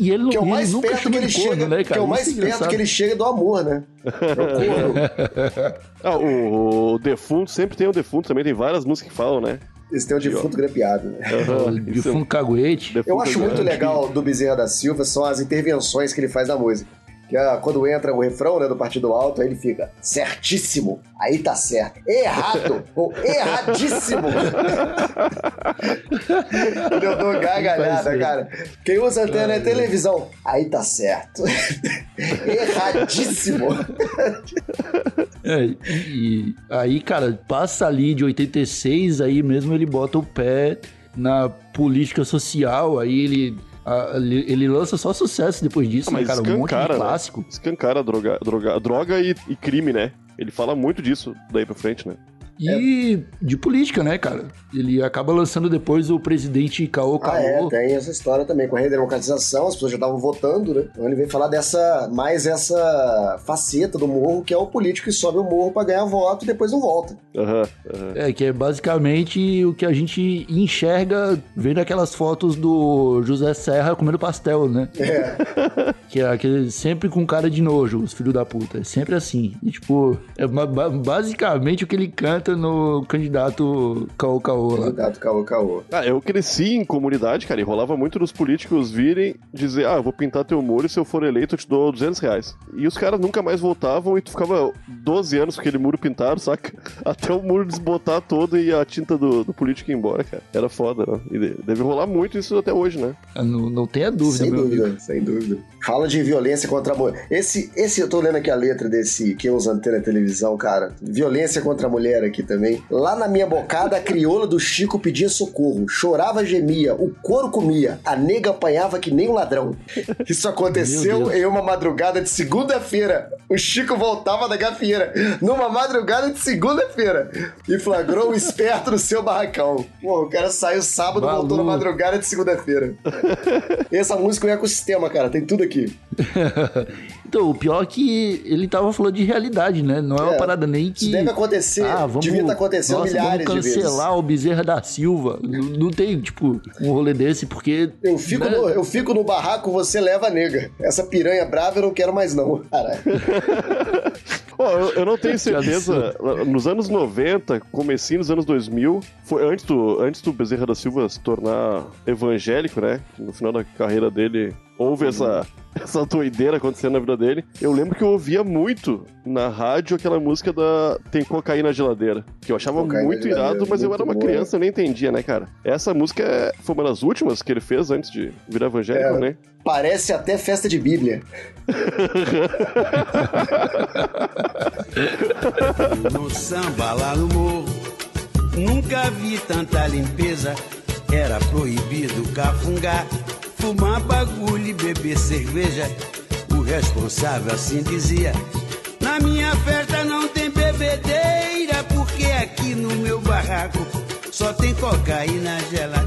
[SPEAKER 1] E ele,
[SPEAKER 3] Que é o
[SPEAKER 1] e ele
[SPEAKER 3] mais perto que ele
[SPEAKER 1] corno,
[SPEAKER 3] chega,
[SPEAKER 1] né, cara?
[SPEAKER 3] que é o
[SPEAKER 1] Isso
[SPEAKER 3] mais perto
[SPEAKER 1] engraçado.
[SPEAKER 3] que ele chega do amor, né? É o corno.
[SPEAKER 2] Ah, o, o defunto, sempre tem o defunto também, tem várias músicas que falam, né?
[SPEAKER 3] Esse tem o defunto grepeado, né?
[SPEAKER 1] O defunto caguete.
[SPEAKER 3] Eu acho muito legal do Bezerra da Silva são as intervenções que ele faz na música. Que é quando entra o refrão, né, do Partido Alto, aí ele fica certíssimo. Aí tá certo. Errado ou erradíssimo. eu dou gargalhada, cara. Quem usa antena é televisão. Aí tá certo. Erradíssimo.
[SPEAKER 1] É, e, aí, cara, passa ali de 86, aí mesmo ele bota o pé na política social, aí ele, ele, ele lança só sucesso depois disso,
[SPEAKER 2] Ah,
[SPEAKER 1] né,
[SPEAKER 2] mas
[SPEAKER 1] cara? Um monte de
[SPEAKER 2] né?
[SPEAKER 1] clássico.
[SPEAKER 2] Escancara droga, droga, droga e, e crime, né? Ele fala muito disso daí pra frente, né?
[SPEAKER 1] E de política, né, cara? Ele acaba lançando depois o presidente Caô Caô.
[SPEAKER 3] Ah, é, tem essa história também. Com a redemocratização, as pessoas já estavam votando, né? Então ele vem falar dessa, mais essa faceta do morro, que é o político que sobe o morro pra ganhar voto e depois não volta.
[SPEAKER 2] Aham, aham.
[SPEAKER 1] É, que é basicamente o que a gente enxerga vendo aquelas fotos do José Serra comendo pastel, né?
[SPEAKER 3] É.
[SPEAKER 1] Que é aquele sempre com cara de nojo, os filhos da puta. É sempre assim. E, tipo, é ba- ba- basicamente o que ele canta no candidato Caô Caô lá.
[SPEAKER 3] Candidato caô, caô.
[SPEAKER 2] Ah, eu cresci em comunidade, cara, e rolava muito dos políticos virem dizer, ah, eu vou pintar teu muro e se eu for eleito eu te dou 200 reais. E os caras nunca mais voltavam e tu ficava 12 anos com aquele muro pintado, saca? Até o muro desbotar todo e a tinta do, do político ir embora, cara. Era foda, né? E de- deve rolar muito isso até hoje, né?
[SPEAKER 1] Não, não tenha dúvida,
[SPEAKER 3] Sem
[SPEAKER 1] meu
[SPEAKER 3] dúvida,
[SPEAKER 1] amigo.
[SPEAKER 3] sem dúvida. Fala de violência contra a mulher. Esse, esse, eu tô lendo aqui a letra desse Quem usa antena televisão, cara. Violência contra a mulher aqui também. Lá na minha bocada, a crioula do Chico pedia socorro. Chorava, gemia, o couro comia. A nega apanhava que nem um ladrão. Isso aconteceu em uma madrugada de segunda-feira. O Chico voltava da gafieira. Numa madrugada de segunda-feira. E flagrou o esperto no seu barracão. Pô, o cara saiu sábado, voltou na madrugada de segunda-feira. Essa música é um ecossistema, cara. Tem tudo aqui.
[SPEAKER 1] Então, o pior é que ele tava falando de realidade, né? Não é, uma
[SPEAKER 3] É,
[SPEAKER 1] parada nem que.
[SPEAKER 3] Isso deve acontecer.
[SPEAKER 1] Ah, vamos,
[SPEAKER 3] devia estar acontecendo
[SPEAKER 1] nossa,
[SPEAKER 3] milhares
[SPEAKER 1] vamos
[SPEAKER 3] de vezes.
[SPEAKER 1] cancelar o Bezerra da Silva. Não, não tem, tipo, um rolê desse, porque.
[SPEAKER 3] Eu fico,
[SPEAKER 1] né?
[SPEAKER 3] no, eu fico no barraco, você leva a nega. Essa piranha brava eu não quero mais, não. Caralho.
[SPEAKER 2] Eu, eu não tenho certeza. Nos anos 90, comecinho dos anos 2000, foi antes do, antes do Bezerra da Silva se tornar evangélico, né? No final da carreira dele, houve essa, essa doideira acontecendo na vida dele. Eu lembro que eu ouvia muito na rádio aquela música da Tem Cocaína na Geladeira. Que eu achava
[SPEAKER 3] Cocaína
[SPEAKER 2] muito irado, mas eu
[SPEAKER 3] muito
[SPEAKER 2] era uma
[SPEAKER 3] boa.
[SPEAKER 2] criança, eu nem entendia, né, cara? Essa música é- foi uma das últimas que ele fez antes de virar evangélico,
[SPEAKER 3] É.
[SPEAKER 2] né?
[SPEAKER 3] Parece até festa de Bíblia.
[SPEAKER 6] No samba lá no morro, nunca vi tanta limpeza. Era proibido cafungar, fumar bagulho e beber cerveja. O responsável assim dizia: Na minha festa não tem bebedeira, porque aqui no meu barraco só tem cocaína na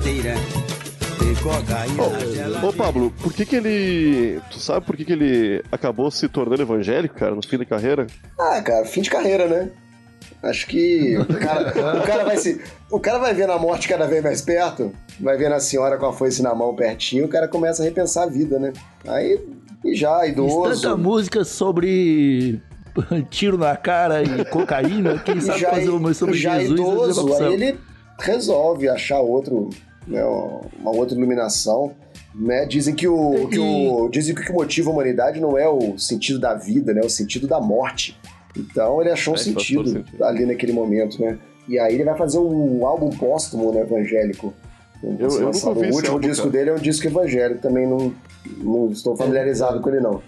[SPEAKER 6] na.
[SPEAKER 2] Ô, Pablo, por que que ele... Tu sabe por que que ele acabou se tornando evangélico, cara, no fim da carreira?
[SPEAKER 3] Ah, cara, fim de carreira, né? Acho que o cara, o cara vai se. O cara vai ver a morte cada vez mais perto, vai vendo a senhora com a foice na mão pertinho, o cara começa a repensar a vida, né? Aí, e já,
[SPEAKER 1] Fiz
[SPEAKER 3] idoso.
[SPEAKER 1] tanta música sobre tiro na cara e cocaína, quem sabe
[SPEAKER 3] já,
[SPEAKER 1] fazer uma sobre
[SPEAKER 3] já
[SPEAKER 1] Jesus e
[SPEAKER 3] idoso, aí ele resolve achar outro, né, uma outra iluminação. Né? Dizem que o, que o dizem que o que motiva a humanidade não é o sentido da vida, né? É o sentido da morte. Então ele achou um
[SPEAKER 2] É, todo
[SPEAKER 3] sentido,
[SPEAKER 2] sentido.
[SPEAKER 3] ali naquele momento, né? E aí ele vai fazer um álbum póstumo, né, evangélico.
[SPEAKER 2] Eu- eu nunca
[SPEAKER 3] o último
[SPEAKER 2] álbum,
[SPEAKER 3] disco
[SPEAKER 2] cara.
[SPEAKER 3] dele é um disco evangélico, também não, não estou familiarizado com ele não.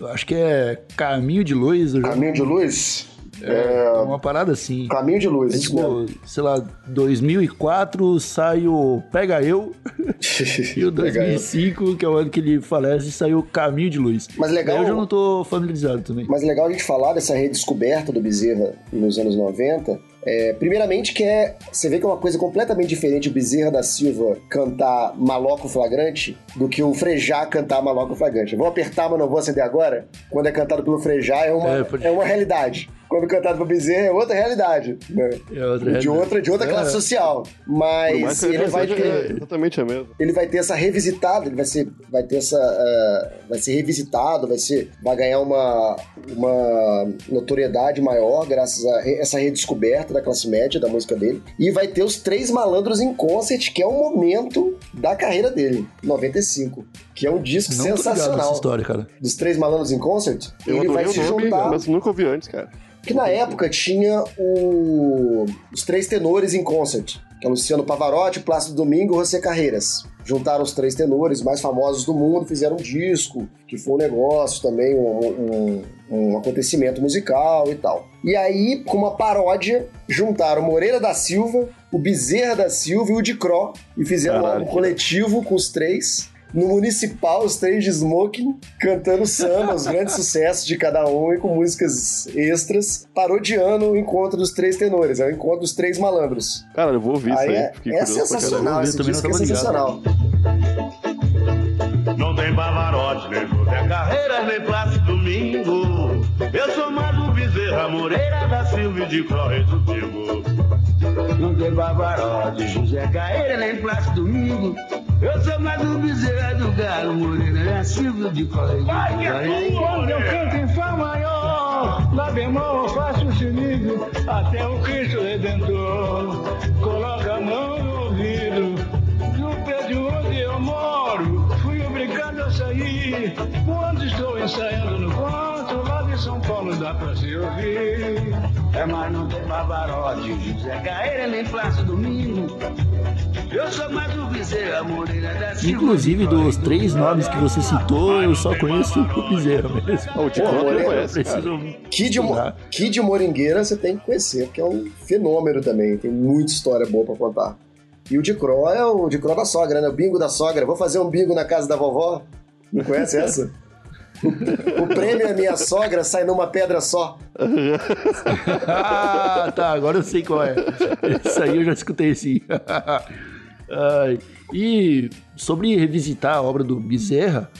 [SPEAKER 1] Eu acho que é Caminho de Luz.
[SPEAKER 3] Caminho de Luz?
[SPEAKER 1] É, uma parada assim.
[SPEAKER 3] Caminho de Luz.
[SPEAKER 1] É tipo, sei lá, 2004 sai o Pega Eu e o
[SPEAKER 3] Pega Eu.
[SPEAKER 1] 2005, que é o ano que ele falece, saiu Caminho de Luz.
[SPEAKER 3] Mas legal-
[SPEAKER 1] Daí Eu já não tô familiarizado também.
[SPEAKER 3] Mas legal a gente falar dessa redescoberta do Bezerra nos anos 90. É, primeiramente que é, você vê que é uma coisa completamente diferente o Bezerra da Silva cantar Maloco Flagrante do que o Frejá cantar Maloco Flagrante. Vou apertar, mas não vou acender agora? Quando é cantado pelo Frejá é uma,
[SPEAKER 1] É,
[SPEAKER 3] é uma realidade. Quando cantado pelo Bezerra é outra realidade. né?
[SPEAKER 1] É outra
[SPEAKER 3] de,
[SPEAKER 1] realidade.
[SPEAKER 3] outra, de outra
[SPEAKER 1] É.
[SPEAKER 3] classe social. Mas
[SPEAKER 2] ele
[SPEAKER 3] vai ter
[SPEAKER 2] exatamente a mesma.
[SPEAKER 3] ele vai ter essa revisitada, ele vai ser, vai ter essa, eh, vai ser revisitado, vai ser, vai ganhar uma, uma notoriedade maior graças a essa redescoberta da classe média da música dele e vai ter os três malandros em concert, que é o momento da carreira dele, 95, que é um disco
[SPEAKER 1] Não tô nessa
[SPEAKER 3] sensacional.
[SPEAKER 1] história, cara.
[SPEAKER 3] Dos Três Malandros em Concert,
[SPEAKER 2] Eu
[SPEAKER 3] ele vai se
[SPEAKER 2] nome,
[SPEAKER 3] juntar.
[SPEAKER 2] mas nunca ouvi antes, cara.
[SPEAKER 3] Que na época tinha o- os três tenores em concert, que é Luciano Pavarotti, Plácido Domingo e José Carreiras. Juntaram os três tenores mais famosos do mundo, fizeram um disco, que foi um negócio também, um, um- um acontecimento musical e tal. E aí, com uma paródia, juntaram Moreira da Silva, o Bezerra da Silva e o Dicró, e fizeram um
[SPEAKER 2] Caralho,
[SPEAKER 3] álbum
[SPEAKER 2] que
[SPEAKER 3] coletivo com os três. No Municipal, os três de smoking, cantando samba, os grandes sucessos de cada um e com músicas extras, parodiando o encontro dos três tenores, é o encontro dos três malandros.
[SPEAKER 2] Cara, eu vou ouvir isso
[SPEAKER 3] Aí
[SPEAKER 2] aí.
[SPEAKER 3] é, é sensacional, esse disco é sensacional.
[SPEAKER 7] Não tem Pavarotti, nem José Carreira, nem Plácido Domingo. Eu sou mais um Bezerra Moreira da Silva e de Correio do Pingo. Não tem Pavarotti, José Carreira, nem Plácido Domingo. Eu sou mais um Bezerra do Galo Moreira da Silva e de Correio do Pingo.
[SPEAKER 8] Quando eu canto em Fá maior, lá bemol eu faço o sinigo, até o Cristo Redentor coloca a mão no ouvido do prédio onde eu moro. Fui obrigado a sair quando estou ensaiando no canto, lá de São Paulo dá pra se ouvir.
[SPEAKER 7] É, mas não tem Pavarotti, José Carreira, nem Plácido Domingo. Eu sou mais um Bezerra Moreira da Silva.
[SPEAKER 1] Inclusive, dos três nomes que você citou, eu só conheço o Bezerra mesmo.
[SPEAKER 2] O de
[SPEAKER 3] Pô,
[SPEAKER 2] Coro
[SPEAKER 3] Moreira,
[SPEAKER 1] preciso...
[SPEAKER 3] Kid, Mo. Kid Moringueira você tem que conhecer, porque é um fenômeno também, tem muita história boa pra contar. E o de Cro é o de Cro da sogra, né? O bingo da sogra. Vou fazer um bingo na casa da vovó. Não conhece essa? O, prêmio é minha sogra, sai numa pedra só.
[SPEAKER 1] ah, tá, agora eu sei qual é. Isso aí eu já escutei sim. E sobre revisitar a obra do Bezerra,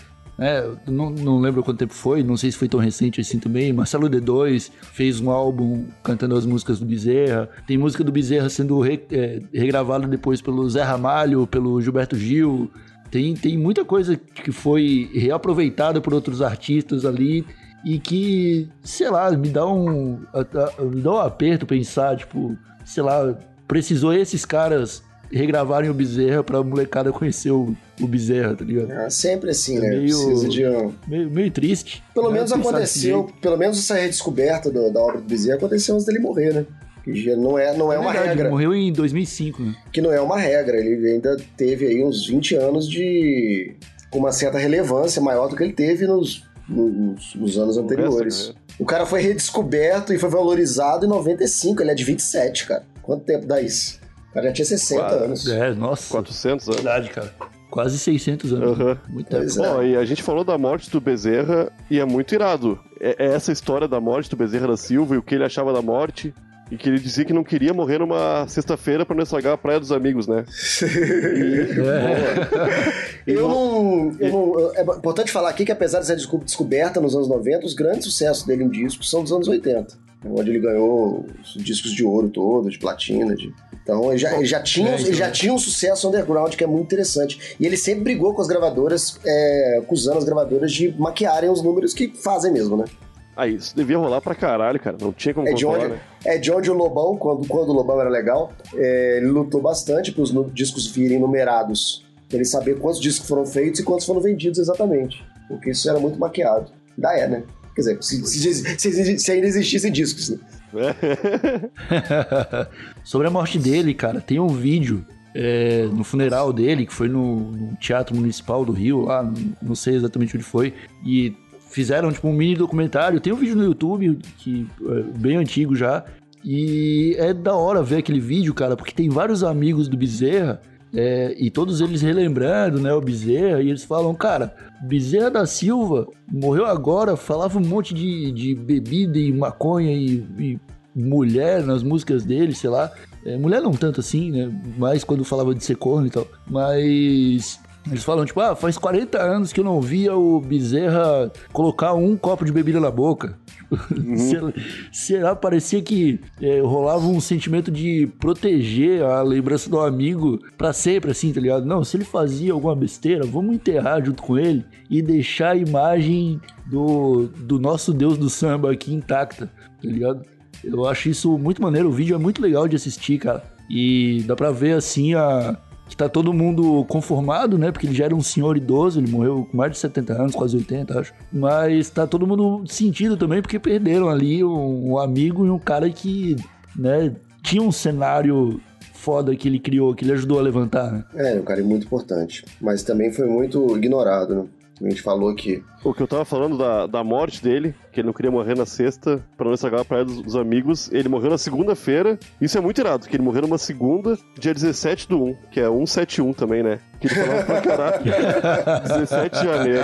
[SPEAKER 1] né, não, não lembro quanto tempo foi, não sei se foi tão recente assim também. Marcelo D2 fez um álbum cantando as músicas do Bezerra. Tem música do Bezerra sendo re, é, regravada depois pelo Zé Ramalho, pelo Gilberto Gil. Tem, tem muita coisa que foi reaproveitada por outros artistas ali e que, sei lá, me dá um, me dá um aperto pensar, tipo, sei lá, precisou esses caras regravarem o Bezerra pra molecada conhecer o, o Bezerra, tá ligado?
[SPEAKER 3] É sempre assim,
[SPEAKER 1] É
[SPEAKER 3] né?
[SPEAKER 1] meio-
[SPEAKER 3] Precisa de um...
[SPEAKER 1] Meio, meio triste.
[SPEAKER 3] Pelo
[SPEAKER 1] né,
[SPEAKER 3] menos aconteceu, pelo menos essa redescoberta do- da obra do Bezerra aconteceu antes dele morrer, né? Que já não é, não é, uma
[SPEAKER 1] verdade,
[SPEAKER 3] regra.
[SPEAKER 1] Ele morreu em 2005, né?
[SPEAKER 3] que não é uma regra. Ele ainda teve aí uns 20 anos de. com uma certa relevância maior do que ele teve nos, nos, nos anos anteriores.
[SPEAKER 2] resto,
[SPEAKER 3] O cara foi redescoberto e foi valorizado em 95. Ele é de 27, cara. Quanto tempo dá isso? O cara já tinha 60
[SPEAKER 2] Quase.
[SPEAKER 3] anos.
[SPEAKER 1] É, nossa.
[SPEAKER 2] 400 anos.
[SPEAKER 1] Verdade, cara. Quase 600 anos. Né? Muito tempo.
[SPEAKER 3] Pois é.
[SPEAKER 2] Bom, e a gente falou da morte do Bezerra e é muito irado. É, é essa história da morte do Bezerra da Silva e o que ele achava da morte. E que ele dizia que não queria morrer numa sexta-feira pra não estragar a praia dos amigos, né?
[SPEAKER 3] Eu não, eu não- É importante falar aqui que, apesar de ser desco- descoberta nos anos 90, os grandes sucessos dele em discos são dos anos 80. Onde ele ganhou os discos de ouro todo, de platina. De... Então ele já, ele já tinha,
[SPEAKER 1] É,
[SPEAKER 3] ele
[SPEAKER 1] então.
[SPEAKER 3] já tinha um sucesso underground que é muito interessante. E ele sempre brigou com as gravadoras, é, acusando as gravadoras de maquiarem os números que fazem mesmo, né?
[SPEAKER 2] Ah, isso devia rolar pra caralho, cara. Não tinha como
[SPEAKER 3] É de,
[SPEAKER 2] controlar,
[SPEAKER 3] onde,
[SPEAKER 2] né?
[SPEAKER 3] é de onde o Lobão, quando, quando o Lobão era legal, é, ele lutou bastante para os discos virem numerados. Pra ele saber quantos discos foram feitos e quantos foram vendidos exatamente. Porque isso era muito maquiado. Ainda é, né? Quer dizer, se, se- se- se ainda existissem discos, né?
[SPEAKER 1] Sobre a morte dele, cara, tem um vídeo é, no funeral dele, que foi no, no Teatro Municipal do Rio, lá, não- não sei exatamente onde foi, e fizeram tipo um mini documentário. Tem um vídeo no YouTube, que é bem antigo já, e é da hora ver aquele vídeo, cara, porque tem vários amigos do Bezerra. é, e todos eles relembrando, né, o Bezerra, e eles falam, cara, Bezerra da Silva morreu agora, falava um monte de, de bebida e maconha e- e mulher nas músicas dele, sei lá. É, mulher não tanto assim, né? Mais quando falava de ser corno e tal. Mas eles falam, tipo, ah, faz 40 anos que eu não via o Bezerra colocar um copo de bebida na boca. Sei- Será? Parecia que é, rolava um sentimento de proteger a lembrança do amigo pra sempre, assim, tá ligado? Não, se ele fazia alguma besteira, vamos enterrar junto com ele e deixar a imagem do, do nosso deus do samba aqui intacta, tá ligado? Eu acho isso muito maneiro. O vídeo é muito legal de assistir, cara. E dá pra ver, assim, a, que tá todo mundo conformado, né? Porque ele já era um senhor idoso, ele morreu com mais de 70 anos, quase 80, acho. Mas tá todo mundo sentido também, porque perderam ali um, um amigo e um cara que, né, tinha um cenário foda que ele criou, que ele ajudou a levantar, né?
[SPEAKER 3] É, um cara muito importante. Mas também foi muito ignorado, né? A gente falou que.
[SPEAKER 2] O que eu tava falando da, da morte dele, que ele não queria morrer na sexta pra não estragar a praia dos, dos amigos, ele morreu na segunda-feira. Isso é muito irado, que ele morreu numa segunda, dia 17 do 1, que é 171 também, né? Que ele falava pra caralho. 17 de janeiro.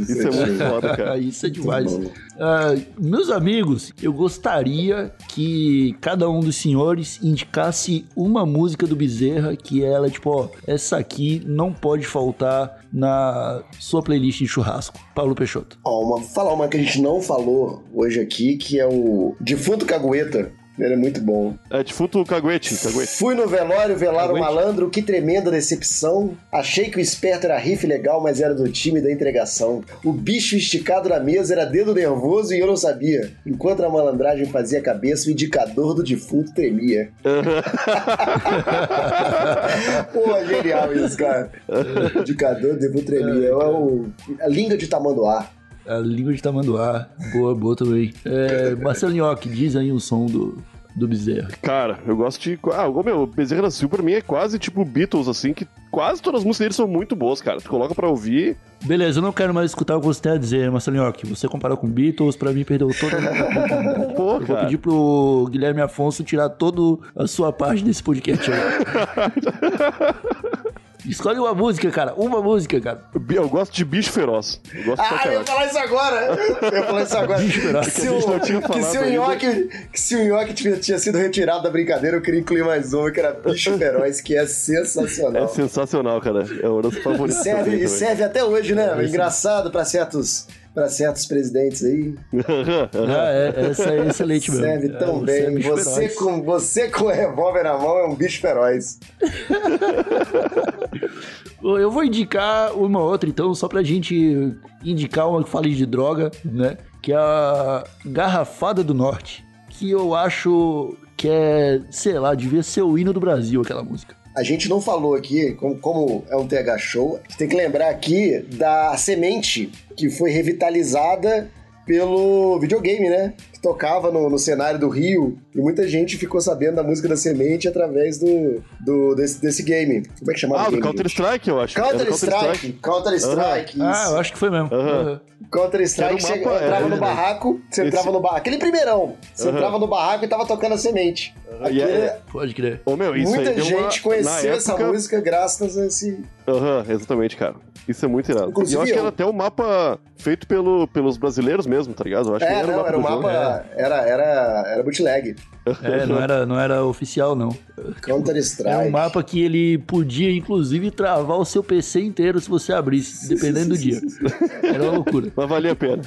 [SPEAKER 2] Isso é muito foda, cara.
[SPEAKER 1] Isso é demais. Ah, meus amigos, eu gostaria que cada um dos senhores indicasse uma música do Bezerra que ela, tipo, ó, essa aqui não pode faltar na sua playlist de churrasco. Paulo Peixoto.
[SPEAKER 3] Ó, uma, falar uma que a gente não falou hoje aqui, que é o Defunto Cagueta. Ele é muito bom.
[SPEAKER 2] É defunto caguete, caguete.
[SPEAKER 3] Fui no velório velar o malandro, que tremenda decepção. Achei que o esperto era riff legal, mas era do time da entregação. O bicho esticado na mesa era dedo nervoso e eu não sabia. Enquanto a malandragem fazia cabeça, o indicador do defunto tremia. Pô, genial isso, cara. O indicador do defunto tremia. É o, a língua de tamanduá.
[SPEAKER 1] A língua de tamanduá. Boa, boa também. É, Marcelo Nhoque, diz aí um som do, do Bezerra.
[SPEAKER 2] Cara, eu gosto de. Ah, o meu, Bezerra da Silva pra mim é quase tipo Beatles, assim, que quase todas as músicas dele são muito boas, cara. Tu coloca pra ouvir.
[SPEAKER 1] Beleza, eu não quero mais escutar o que você tem a dizer, Marcelo Nhoque. Você comparou com Beatles, pra mim perdeu toda a
[SPEAKER 2] Pô,
[SPEAKER 1] Eu vou
[SPEAKER 2] cara.
[SPEAKER 1] pedir pro Guilherme Afonso tirar toda a sua parte desse podcast aí. Escolhe uma música, cara. Uma música, cara.
[SPEAKER 2] Eu gosto de bicho feroz. Eu gosto
[SPEAKER 3] Ah, eu ia falar isso agora! Eu ia falar isso agora.
[SPEAKER 1] Bicho feroz.
[SPEAKER 3] Que se, o, que se o nhoque, que se o nhoque tinha, tinha sido retirado da brincadeira, eu queria incluir mais uma, que era Bicho Feroz, que é sensacional.
[SPEAKER 2] É sensacional, cara. É uma das
[SPEAKER 3] E
[SPEAKER 2] favoritas.
[SPEAKER 3] serve,
[SPEAKER 2] também,
[SPEAKER 3] e
[SPEAKER 2] também.
[SPEAKER 3] serve até hoje, né? Engraçado pra certos, pra certos presidentes aí.
[SPEAKER 1] Ah, é, essa é excelente mesmo.
[SPEAKER 3] Serve
[SPEAKER 1] É,
[SPEAKER 3] tão
[SPEAKER 1] você é
[SPEAKER 3] bem. Você
[SPEAKER 1] feroz.
[SPEAKER 3] com, você com o revólver na mão é um bicho feroz.
[SPEAKER 1] Eu vou indicar uma outra, então, só pra gente indicar uma que fale de droga, né? Que é a Garrafada do Norte. Que eu acho que é, sei lá, devia ser o hino do Brasil, aquela música.
[SPEAKER 3] A gente não falou aqui, como, como é um TH show, tem que lembrar aqui da semente que foi revitalizada pelo videogame, né? Que tocava no, no cenário do Rio. E muita gente ficou sabendo da música da semente através do, do desse, desse game. Como é que chamava
[SPEAKER 2] Ah,
[SPEAKER 3] o
[SPEAKER 2] do? Counter-Strike, eu acho.
[SPEAKER 3] Counter-Strike. Counter-Strike,
[SPEAKER 1] Ah,
[SPEAKER 3] isso.
[SPEAKER 1] eu acho que foi mesmo.
[SPEAKER 2] Aham.
[SPEAKER 3] Counter-Strike,
[SPEAKER 2] um
[SPEAKER 3] você
[SPEAKER 2] mapa-
[SPEAKER 3] entrava
[SPEAKER 2] é,
[SPEAKER 3] no
[SPEAKER 2] né?
[SPEAKER 3] barraco, você
[SPEAKER 2] Esse-
[SPEAKER 3] entrava no barraco. Aquele primeirão, você entrava no barraco e tava tocando a semente.
[SPEAKER 2] E
[SPEAKER 3] Aquele-
[SPEAKER 2] é-
[SPEAKER 1] Pode crer.
[SPEAKER 2] Ô, meu, isso
[SPEAKER 3] Muita
[SPEAKER 2] aí deu uma-
[SPEAKER 3] gente conheceu
[SPEAKER 2] na
[SPEAKER 3] essa
[SPEAKER 2] época-
[SPEAKER 3] música graças a esse.
[SPEAKER 2] Aham, exatamente, cara. Isso é muito irado.
[SPEAKER 3] Inclusive
[SPEAKER 2] e eu acho que
[SPEAKER 3] eu.
[SPEAKER 2] era até um mapa feito pelo, pelos brasileiros mesmo, tá ligado? Eu acho que
[SPEAKER 3] É,
[SPEAKER 2] era
[SPEAKER 3] não,
[SPEAKER 2] o
[SPEAKER 3] era
[SPEAKER 2] jogo.
[SPEAKER 3] mapa. Era, era, era bootleg.
[SPEAKER 1] É, não era, não era oficial, não.
[SPEAKER 3] Counter-Strike.
[SPEAKER 1] É um mapa que ele podia, inclusive, travar o seu PC inteiro se você abrisse, dependendo do dia. Era uma loucura.
[SPEAKER 2] Mas valia a pena.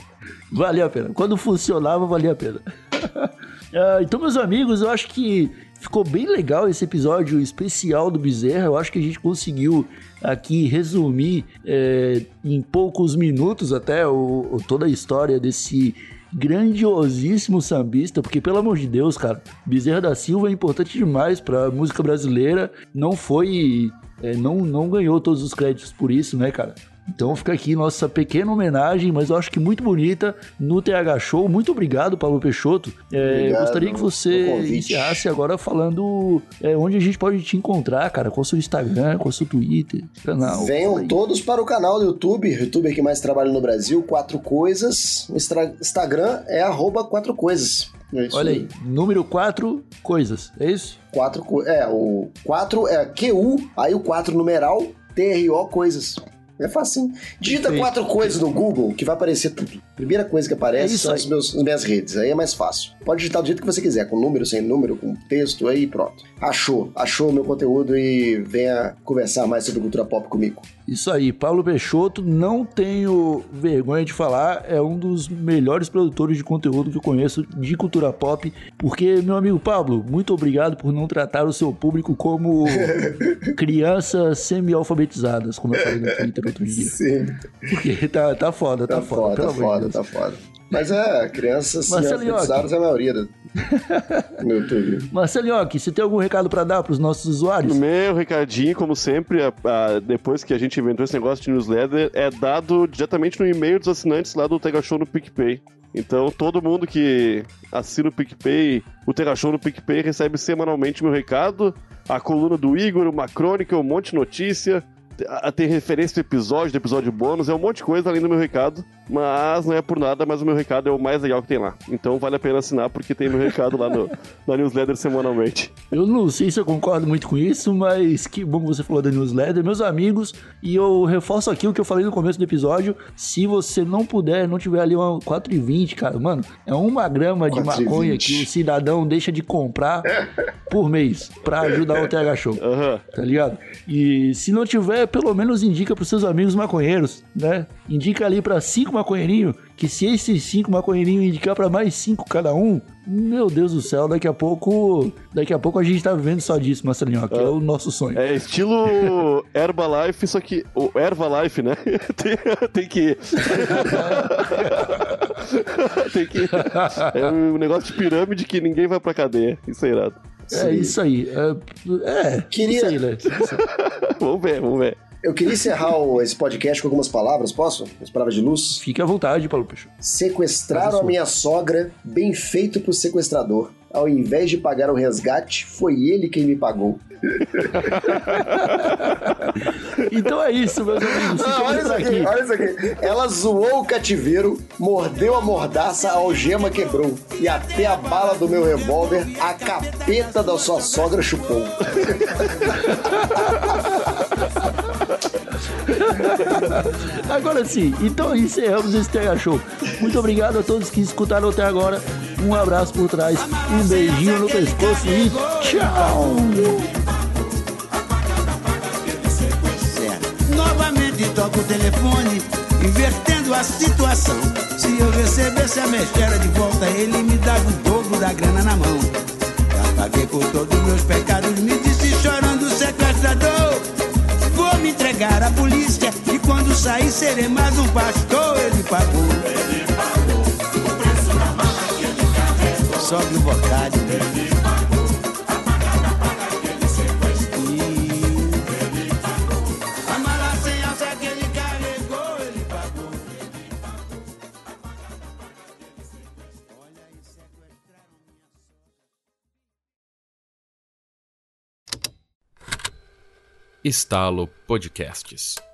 [SPEAKER 1] Valia a pena. Quando funcionava, valia a pena. Ah, então, meus amigos, eu acho que ficou bem legal esse episódio especial do Bezerra. Eu acho que a gente conseguiu aqui resumir é, em poucos minutos até o, o- toda a história desse grandiosíssimo sambista, porque pelo amor de Deus, cara, Bezerra da Silva é importante demais pra música brasileira. Não foi, é, não, não ganhou todos os créditos por isso, né, cara? Então fica aqui nossa pequena homenagem, mas eu acho que muito bonita no TH Show. Muito obrigado, Paulo Peixoto. É,
[SPEAKER 3] Obrigado
[SPEAKER 1] gostaria que você encerrasse agora falando é, onde a gente pode te encontrar, cara. Qual o seu Instagram, qual o seu Twitter, canal.
[SPEAKER 3] Venham todos para o canal do YouTube, youtuber que mais trabalha no Brasil, Quatro Coisas. O Instagram é arroba Quatro Coisas. É
[SPEAKER 1] Olha aí, número 4, coisas, é isso?
[SPEAKER 3] Quatro, co- é, o 4 é QU, aí o 4 numeral, TRO coisas. É facinho. Digita
[SPEAKER 1] Perfeito.
[SPEAKER 3] quatro coisas no Google que vai aparecer tudo. Primeira coisa que aparece
[SPEAKER 1] É
[SPEAKER 3] são as, meus, as minhas redes. Aí é mais fácil. Pode digitar do jeito que você quiser, com número, sem número, com texto, aí pronto. Achou, achou o meu conteúdo e venha conversar mais sobre cultura pop comigo.
[SPEAKER 1] Isso aí, Paulo Peixoto, não tenho vergonha de falar, é um dos melhores produtores de conteúdo que eu conheço de cultura pop, porque, meu amigo Pablo, muito obrigado por não tratar o seu público como crianças semi-alfabetizadas, como eu falei no Twitter outro dia.
[SPEAKER 3] Sim.
[SPEAKER 1] Porque tá, tá foda, tá,
[SPEAKER 3] Tá
[SPEAKER 1] foda,
[SPEAKER 3] foda, tá foda. Tá foda. Mas é, crianças alfabetizadas é a maioria do, no YouTube.
[SPEAKER 1] Marcelinhoque, você tem algum recado pra dar pros nossos usuários?
[SPEAKER 2] Meu recadinho, como sempre, a- a- depois que a gente inventou esse negócio de newsletter, é dado diretamente no e-mail dos assinantes lá do Tega Show no PicPay. Então, todo mundo que assina o PicPay, o Tega Show no PicPay, recebe semanalmente meu recado, a coluna do Igor, uma crônica, um monte de notícia, a- tem referência do episódio, do episódio bônus, é um monte de coisa além do meu recado, mas não é por nada, mas o meu recado é o mais legal que tem lá. Então, vale a pena assinar, porque tem meu recado lá no, na newsletter semanalmente.
[SPEAKER 1] Eu não sei se eu concordo muito com isso, mas que bom que você falou da newsletter. Meus amigos, e eu reforço aqui o que eu falei no começo do episódio. Se você não puder, não tiver ali uma 4,20, cara, mano, é uma grama de
[SPEAKER 3] 4,20.
[SPEAKER 1] maconha que o cidadão deixa de comprar por mês pra ajudar o TH Show. Tá ligado? E se não tiver, pelo menos indica pros seus amigos maconheiros, né? Indica ali pra cinco maconheirinhos, que se esses cinco maconheirinhos indicar pra mais cinco cada um, meu Deus do céu, daqui a pouco, daqui a pouco a gente tá vivendo só disso, Marcelinho, que é o nosso sonho.
[SPEAKER 2] É estilo Herbalife, só que. O Herbalife, né? tem, tem que. tem que. É um negócio de pirâmide que ninguém vai pra cadeia. Isso é irado.
[SPEAKER 1] É isso aí. É, é
[SPEAKER 3] Queria-
[SPEAKER 1] isso aí, né?
[SPEAKER 2] vamos ver, vamos ver.
[SPEAKER 3] Eu queria encerrar esse podcast com algumas palavras, posso? As palavras de luz?
[SPEAKER 1] Fique à vontade, Paulo Peixo.
[SPEAKER 3] Sequestraram a minha sogra, bem feito pro sequestrador. Ao invés de pagar o resgate, foi ele quem me pagou.
[SPEAKER 1] Então é isso, meus amigos.
[SPEAKER 3] Ah, olha isso aqui, olha isso aqui. Ela zoou o cativeiro, mordeu a mordaça, a algema quebrou. E até a bala do meu revólver, a capeta da sua sogra chupou.
[SPEAKER 1] Agora sim, então encerramos esse TH Show. Muito obrigado a todos que escutaram até agora. Um abraço por trás, um beijinho no pescoço e tchau!
[SPEAKER 6] Novamente toco o telefone, invertendo a situação. Se eu recebesse a mestera de volta, ele me dava o dobro da grana na mão. Já paguei por todos meus pecados, me disse chorando sequestrador. Me entregar à polícia e quando sair serei mais um pastor. Ele pagou. Ele pagou o preço da que ele carregou. Sobe o bocado. Ele pagou
[SPEAKER 9] Estalo Podcasts.